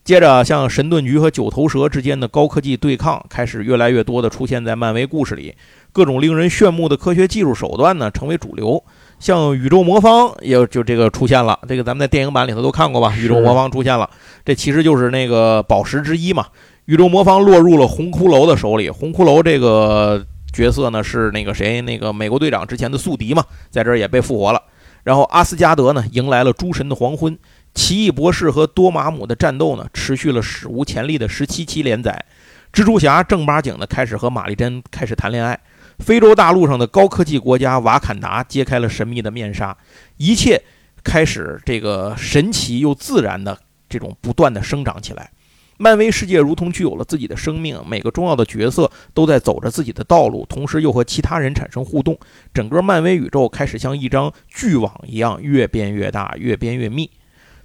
接着，像神盾局和九头蛇之间的高科技对抗开始越来越多的出现在漫威故事里，各种令人炫目的科学技术手段呢成为主流。像宇宙魔方也就这个出现了，这个咱们在电影版里头都看过吧？宇宙魔方出现了，这其实就是那个宝石之一嘛。宇宙魔方落入了红骷髅的手里，红骷髅这个角色呢是那个谁？那个美国队长之前的宿敌嘛，在这儿也被复活了。然后阿斯加德呢迎来了诸神的黄昏。奇异博士和多玛姆的战斗呢，持续了史无前例的十七期连载。蜘蛛侠正八经的开始和玛丽珍开始谈恋爱。非洲大陆上的高科技国家瓦坎达揭开了神秘的面纱，一切开始这个神奇又自然的这种不断的生长起来。漫威世界如同具有了自己的生命，每个重要的角色都在走着自己的道路，同时又和其他人产生互动。整个漫威宇宙开始像一张巨网一样，越变越大，越变越密。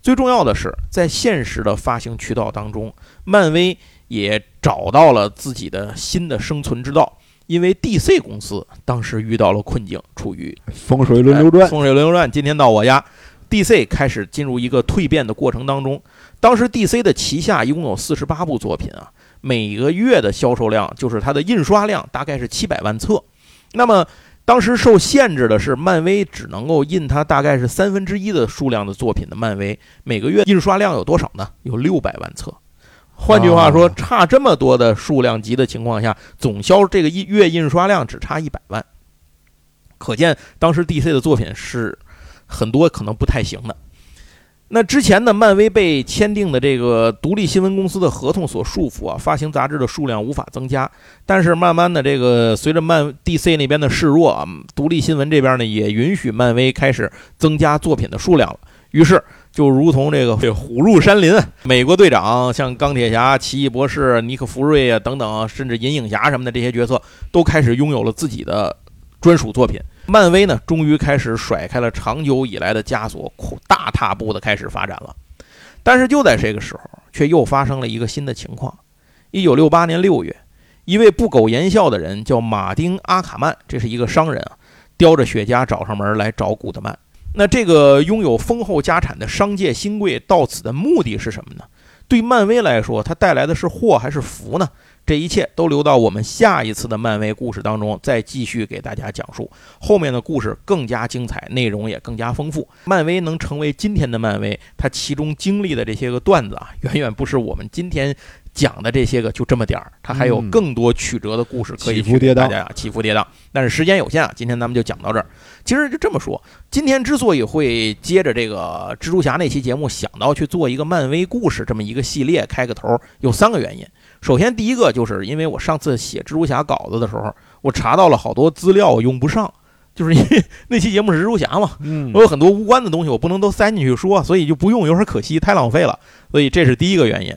最重要的是，在现实的发行渠道当中，漫威也找到了自己的新的生存之道。因为 DC 公司当时遇到了困境，处于风水轮流转，风水轮流转。今天到我家，DC 开始进入一个蜕变的过程当中。当时 DC 的旗下一共有四十八部作品啊，每个月的销售量就是它的印刷量大概是七百万册。那么当时受限制的是，漫威只能够印它大概是三分之一的数量的作品的漫威，每个月印刷量有多少呢？有六百万册。换句话说，差这么多的数量级的情况下，总销这个一月印刷量只差一百万，可见当时 DC 的作品是很多可能不太行的。那之前呢漫威被签订的这个独立新闻公司的合同所束缚啊，发行杂志的数量无法增加。但是慢慢的，这个随着漫 DC 那边的示弱啊，独立新闻这边呢也允许漫威开始增加作品的数量了。于是就如同这个虎入山林，美国队长、像钢铁侠、奇异博士、尼克弗瑞啊等等，甚至银影侠什么的这些角色，都开始拥有了自己的专属作品。漫威呢，终于开始甩开了长久以来的枷锁，大踏步的开始发展了。但是就在这个时候，却又发生了一个新的情况。一九六八年六月，一位不苟言笑的人叫马丁·阿卡曼，这是一个商人啊，叼着雪茄找上门来找古德曼。那这个拥有丰厚家产的商界新贵到此的目的是什么呢？对漫威来说，它带来的是祸还是福呢？这一切都留到我们下一次的漫威故事当中再继续给大家讲述。后面的故事更加精彩，内容也更加丰富。漫威能成为今天的漫威，它其中经历的这些个段子啊，远远不是我们今天讲的这些个就这么点儿，它还有更多曲折的故事可以起伏跌宕。大家起伏跌宕，但是时间有限啊，今天咱们就讲到这儿。其实就这么说，今天之所以会接着这个蜘蛛侠那期节目想到去做一个漫威故事这么一个系列开个头，有三个原因。首先，第一个就是因为我上次写蜘蛛侠稿子的时候，我查到了好多资料我用不上，就是因为那期节目是蜘蛛侠嘛，嗯，我有很多无关的东西我不能都塞进去说，所以就不用，有点可惜，太浪费了，所以这是第一个原因。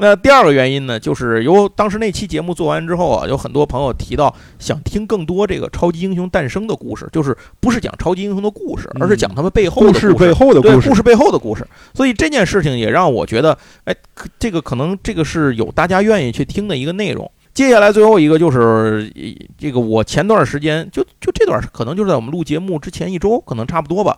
那第二个原因呢，就是由当时那期节目做完之后啊，有很多朋友提到想听更多这个超级英雄诞生的故事，就是不是讲超级英雄的故事，而是讲他们背后的故事背后的故事，故事背后的故事。所以这件事情也让我觉得，哎，这个可能这个是有大家愿意去听的一个内容。接下来最后一个就是这个，我前段时间就就这段可能就是在我们录节目之前一周，可能差不多吧。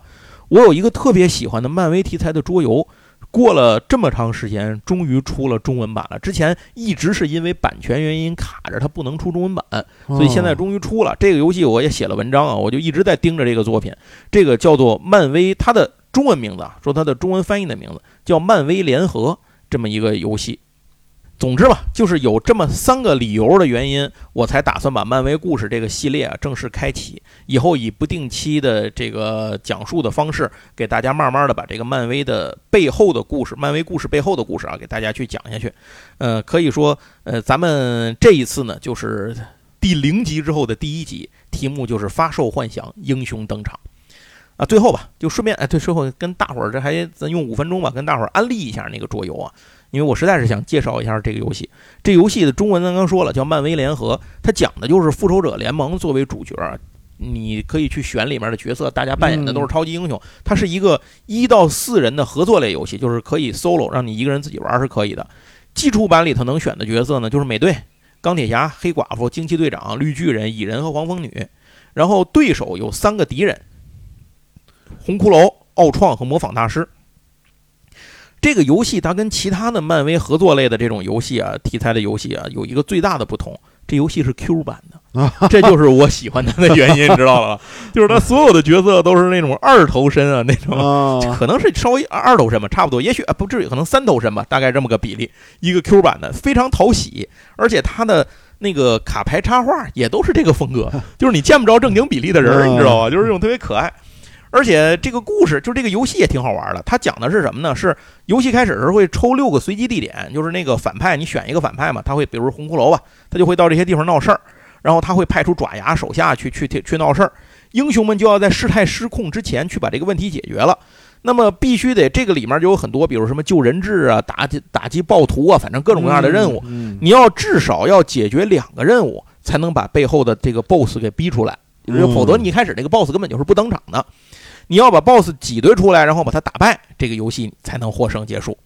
我有一个特别喜欢的漫威题材的桌游。过了这么长时间，终于出了中文版了。之前一直是因为版权原因卡着，它不能出中文版，所以现在终于出了。这个游戏我也写了文章啊，我就一直在盯着这个作品。这个叫做漫威，它的中文名字啊，说它的中文翻译的名字叫《漫威联合》这么一个游戏。总之吧，就是有这么三个理由的原因，我才打算把漫威故事这个系列啊正式开启。以后以不定期的这个讲述的方式，给大家慢慢的把这个漫威的背后的故事，漫威故事背后的故事啊，给大家去讲下去。呃，可以说，呃，咱们这一次呢，就是第零集之后的第一集，题目就是发售幻想，英雄登场。啊，最后吧，就顺便哎，对，最后跟大伙儿这还咱用五分钟吧，跟大伙儿安利一下那个桌游啊。因为我实在是想介绍一下这个游戏，这游戏的中文刚刚说了叫漫威联合，它讲的就是复仇者联盟作为主角，你可以去选里面的角色，大家扮演的都是超级英雄。它是一个一到四人的合作类游戏，就是可以 solo 让你一个人自己玩是可以的。基础版里头能选的角色呢，就是美队、钢铁侠、黑寡妇、惊奇队长、绿巨人、蚁人和黄蜂女。然后对手有三个敌人：红骷髅、奥创和模仿大师。这个游戏它跟其他的漫威合作类的这种游戏啊，题材的游戏啊，有一个最大的不同，这游戏是 Q 版的啊，这就是我喜欢它的原因，你知道了吧？就是它所有的角色都是那种二头身啊，那种可能是稍微二头身吧，差不多，也许啊不至于，可能三头身吧，大概这么个比例。一个 Q 版的非常讨喜，而且它的那个卡牌插画也都是这个风格，就是你见不着正经比例的人，你知道吧？就是这种特别可爱。而且这个故事就这个游戏也挺好玩的。它讲的是什么呢？是游戏开始时候会抽六个随机地点，就是那个反派，你选一个反派嘛，他会比如红骷髅吧，他就会到这些地方闹事儿，然后他会派出爪牙手下去去去闹事儿，英雄们就要在事态失控之前去把这个问题解决了。那么必须得这个里面就有很多，比如什么救人质啊、打击打击暴徒啊，反正各种各样的任务，你要至少要解决两个任务，才能把背后的这个 BOSS 给逼出来，否则你一开始这个 BOSS 根本就是不登场的。你要把 BOSS 挤兑出来，然后把它打败，这个游戏才能获胜结束。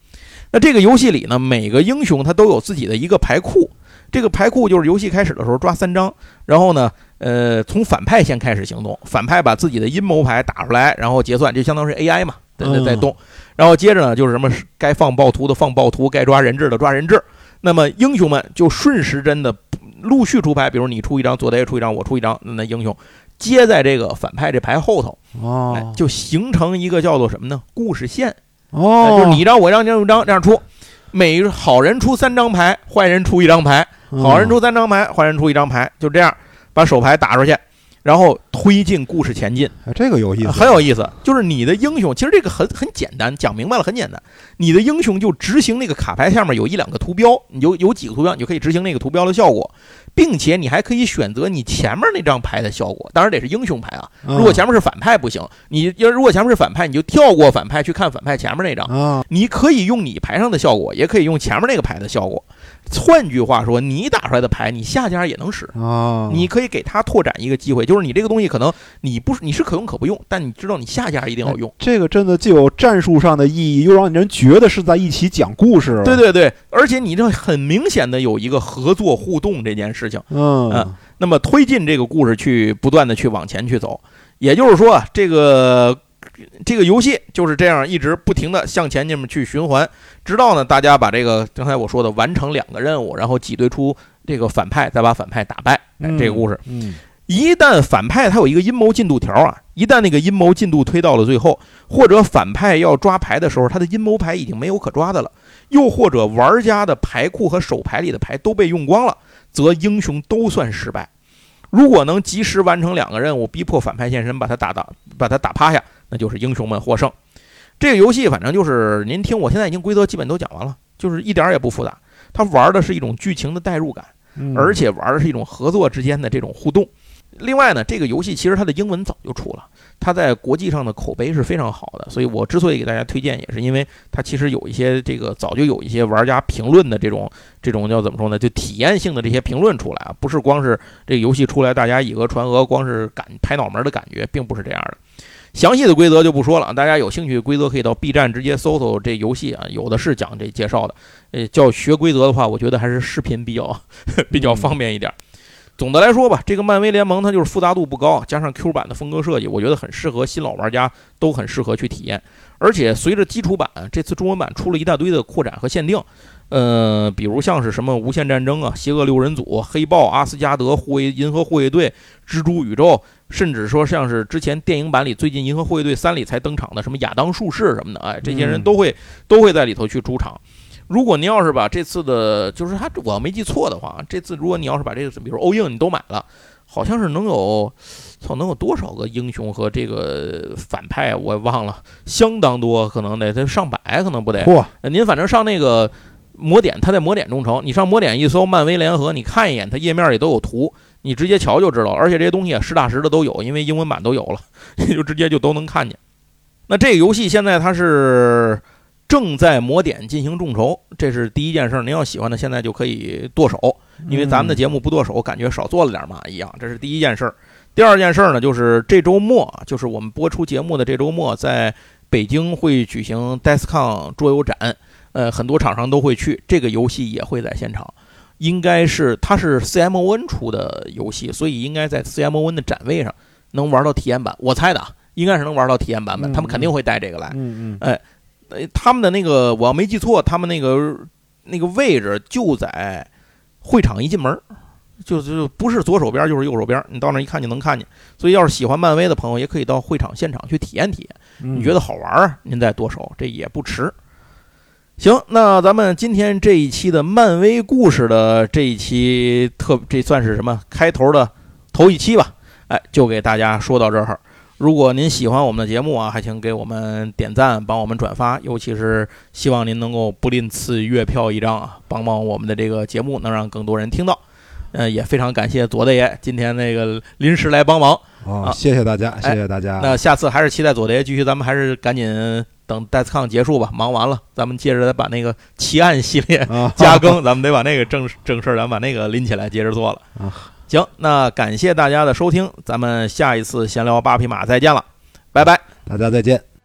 那这个游戏里呢，每个英雄他都有自己的一个牌库，这个牌库就是游戏开始的时候抓三张，然后呢，呃，从反派先开始行动，反派把自己的阴谋牌打出来，然后结算，就相当于是 AI 嘛，在在在动。然后接着呢，就是什么该放暴徒的放暴徒，该抓人质的抓人质。那么英雄们就顺时针的陆续出牌，比如你出一张，左德出一张，我出一张，那英雄。接在这个反派这牌后头，哦，就形成一个叫做什么呢？故事线，哦，就是你一张我一张你一张这样出，每好人出三张牌，坏人出一张牌，好人出三张牌，坏人出一张牌，就这样把手牌打出去。然后推进故事前进，这个有意思，很有意思。就是你的英雄，其实这个很很简单，讲明白了很简单。你的英雄就执行那个卡牌下面有一两个图标，你就有几个图标，你就可以执行那个图标的效果，并且你还可以选择你前面那张牌的效果。当然得是英雄牌啊，如果前面是反派不行。你要如果前面是反派，你就跳过反派去看反派前面那张啊。你可以用你牌上的效果，也可以用前面那个牌的效果。换句话说，你打出来的牌，你下家也能使啊。你可以给他拓展一个机会，就是你这个东西可能你不是你是可用可不用，但你知道你下家一定要用。这个真的既有战术上的意义，又让人觉得是在一起讲故事。对对对，而且你这很明显的有一个合作互动这件事情。嗯，那么推进这个故事去不断的去往前去走，也就是说这个。这个游戏就是这样一直不停的向前这么去循环，直到呢大家把这个刚才我说的完成两个任务，然后挤兑出这个反派，再把反派打败。哎，这个故事，嗯，一旦反派他有一个阴谋进度条啊，一旦那个阴谋进度推到了最后，或者反派要抓牌的时候，他的阴谋牌已经没有可抓的了，又或者玩家的牌库和手牌里的牌都被用光了，则英雄都算失败。如果能及时完成两个任务，逼迫反派现身，把他打倒，把他打趴下。那就是英雄们获胜。这个游戏反正就是您听，我现在已经规则基本都讲完了，就是一点也不复杂。它玩的是一种剧情的代入感，而且玩的是一种合作之间的这种互动。另外呢，这个游戏其实它的英文早就出了，它在国际上的口碑是非常好的。所以我之所以给大家推荐，也是因为它其实有一些这个早就有一些玩家评论的这种这种叫怎么说呢？就体验性的这些评论出来啊，不是光是这个游戏出来大家以讹传讹，光是感拍脑门的感觉，并不是这样的。详细的规则就不说了，大家有兴趣规则可以到 B 站直接搜搜这游戏啊，有的是讲这介绍的。呃，叫学规则的话，我觉得还是视频比较 比较方便一点。总的来说吧，这个漫威联盟它就是复杂度不高，加上 Q 版的风格设计，我觉得很适合新老玩家都很适合去体验。而且随着基础版这次中文版出了一大堆的扩展和限定，呃，比如像是什么无限战争啊、邪恶六人组、黑豹、阿斯加德、护卫银河护卫队、蜘蛛宇宙。甚至说像是之前电影版里最近《银河护卫队三》里才登场的什么亚当术士什么的，哎，这些人都会都会在里头去出场。如果您要是把这次的，就是他，我要没记错的话，这次如果你要是把这个，比如欧印你都买了，好像是能有，操，能有多少个英雄和这个反派，我也忘了，相当多，可能得得上百，可能不得。嚯，您反正上那个魔点，他在魔点众筹，你上魔点一搜漫威联合，你看一眼，它页面里都有图，你直接瞧就知道。而且这些东西实打实的都有，因为英文版都有了，你就直接就都能看见。那这个游戏现在它是正在魔点进行众筹，这是第一件事。您要喜欢的，现在就可以剁手，因为咱们的节目不剁手，感觉少做了点嘛一样。这是第一件事。第二件事呢，就是这周末，就是我们播出节目的这周末，在北京会举行 DESCON 桌游展，呃，很多厂商都会去，这个游戏也会在现场。应该是它是 CMON 出的游戏，所以应该在 CMON 的展位上能玩到体验版。我猜的。应该是能玩到体验版本，他们肯定会带这个来。嗯嗯，哎，他们的那个我要没记错，他们那个那个位置就在会场一进门，就就不是左手边就是右手边，你到那一看就能看见。所以要是喜欢漫威的朋友，也可以到会场现场去体验体验。你觉得好玩儿，您再剁手，这也不迟。行，那咱们今天这一期的漫威故事的这一期特，这算是什么开头的头一期吧？哎，就给大家说到这儿。如果您喜欢我们的节目啊，还请给我们点赞，帮我们转发，尤其是希望您能够不吝赐月票一张啊，帮帮我们的这个节目，能让更多人听到。嗯，也非常感谢左大爷今天那个临时来帮忙啊，谢谢大家，谢谢大家。那下次还是期待左大爷继续，咱们还是赶紧等戴斯康结束吧，忙完了，咱们接着再把那个奇案系列加更，咱们得把那个正正事儿，咱把那个拎起来接着做了啊。行，那感谢大家的收听，咱们下一次闲聊八匹马再见了，拜拜，大家再见。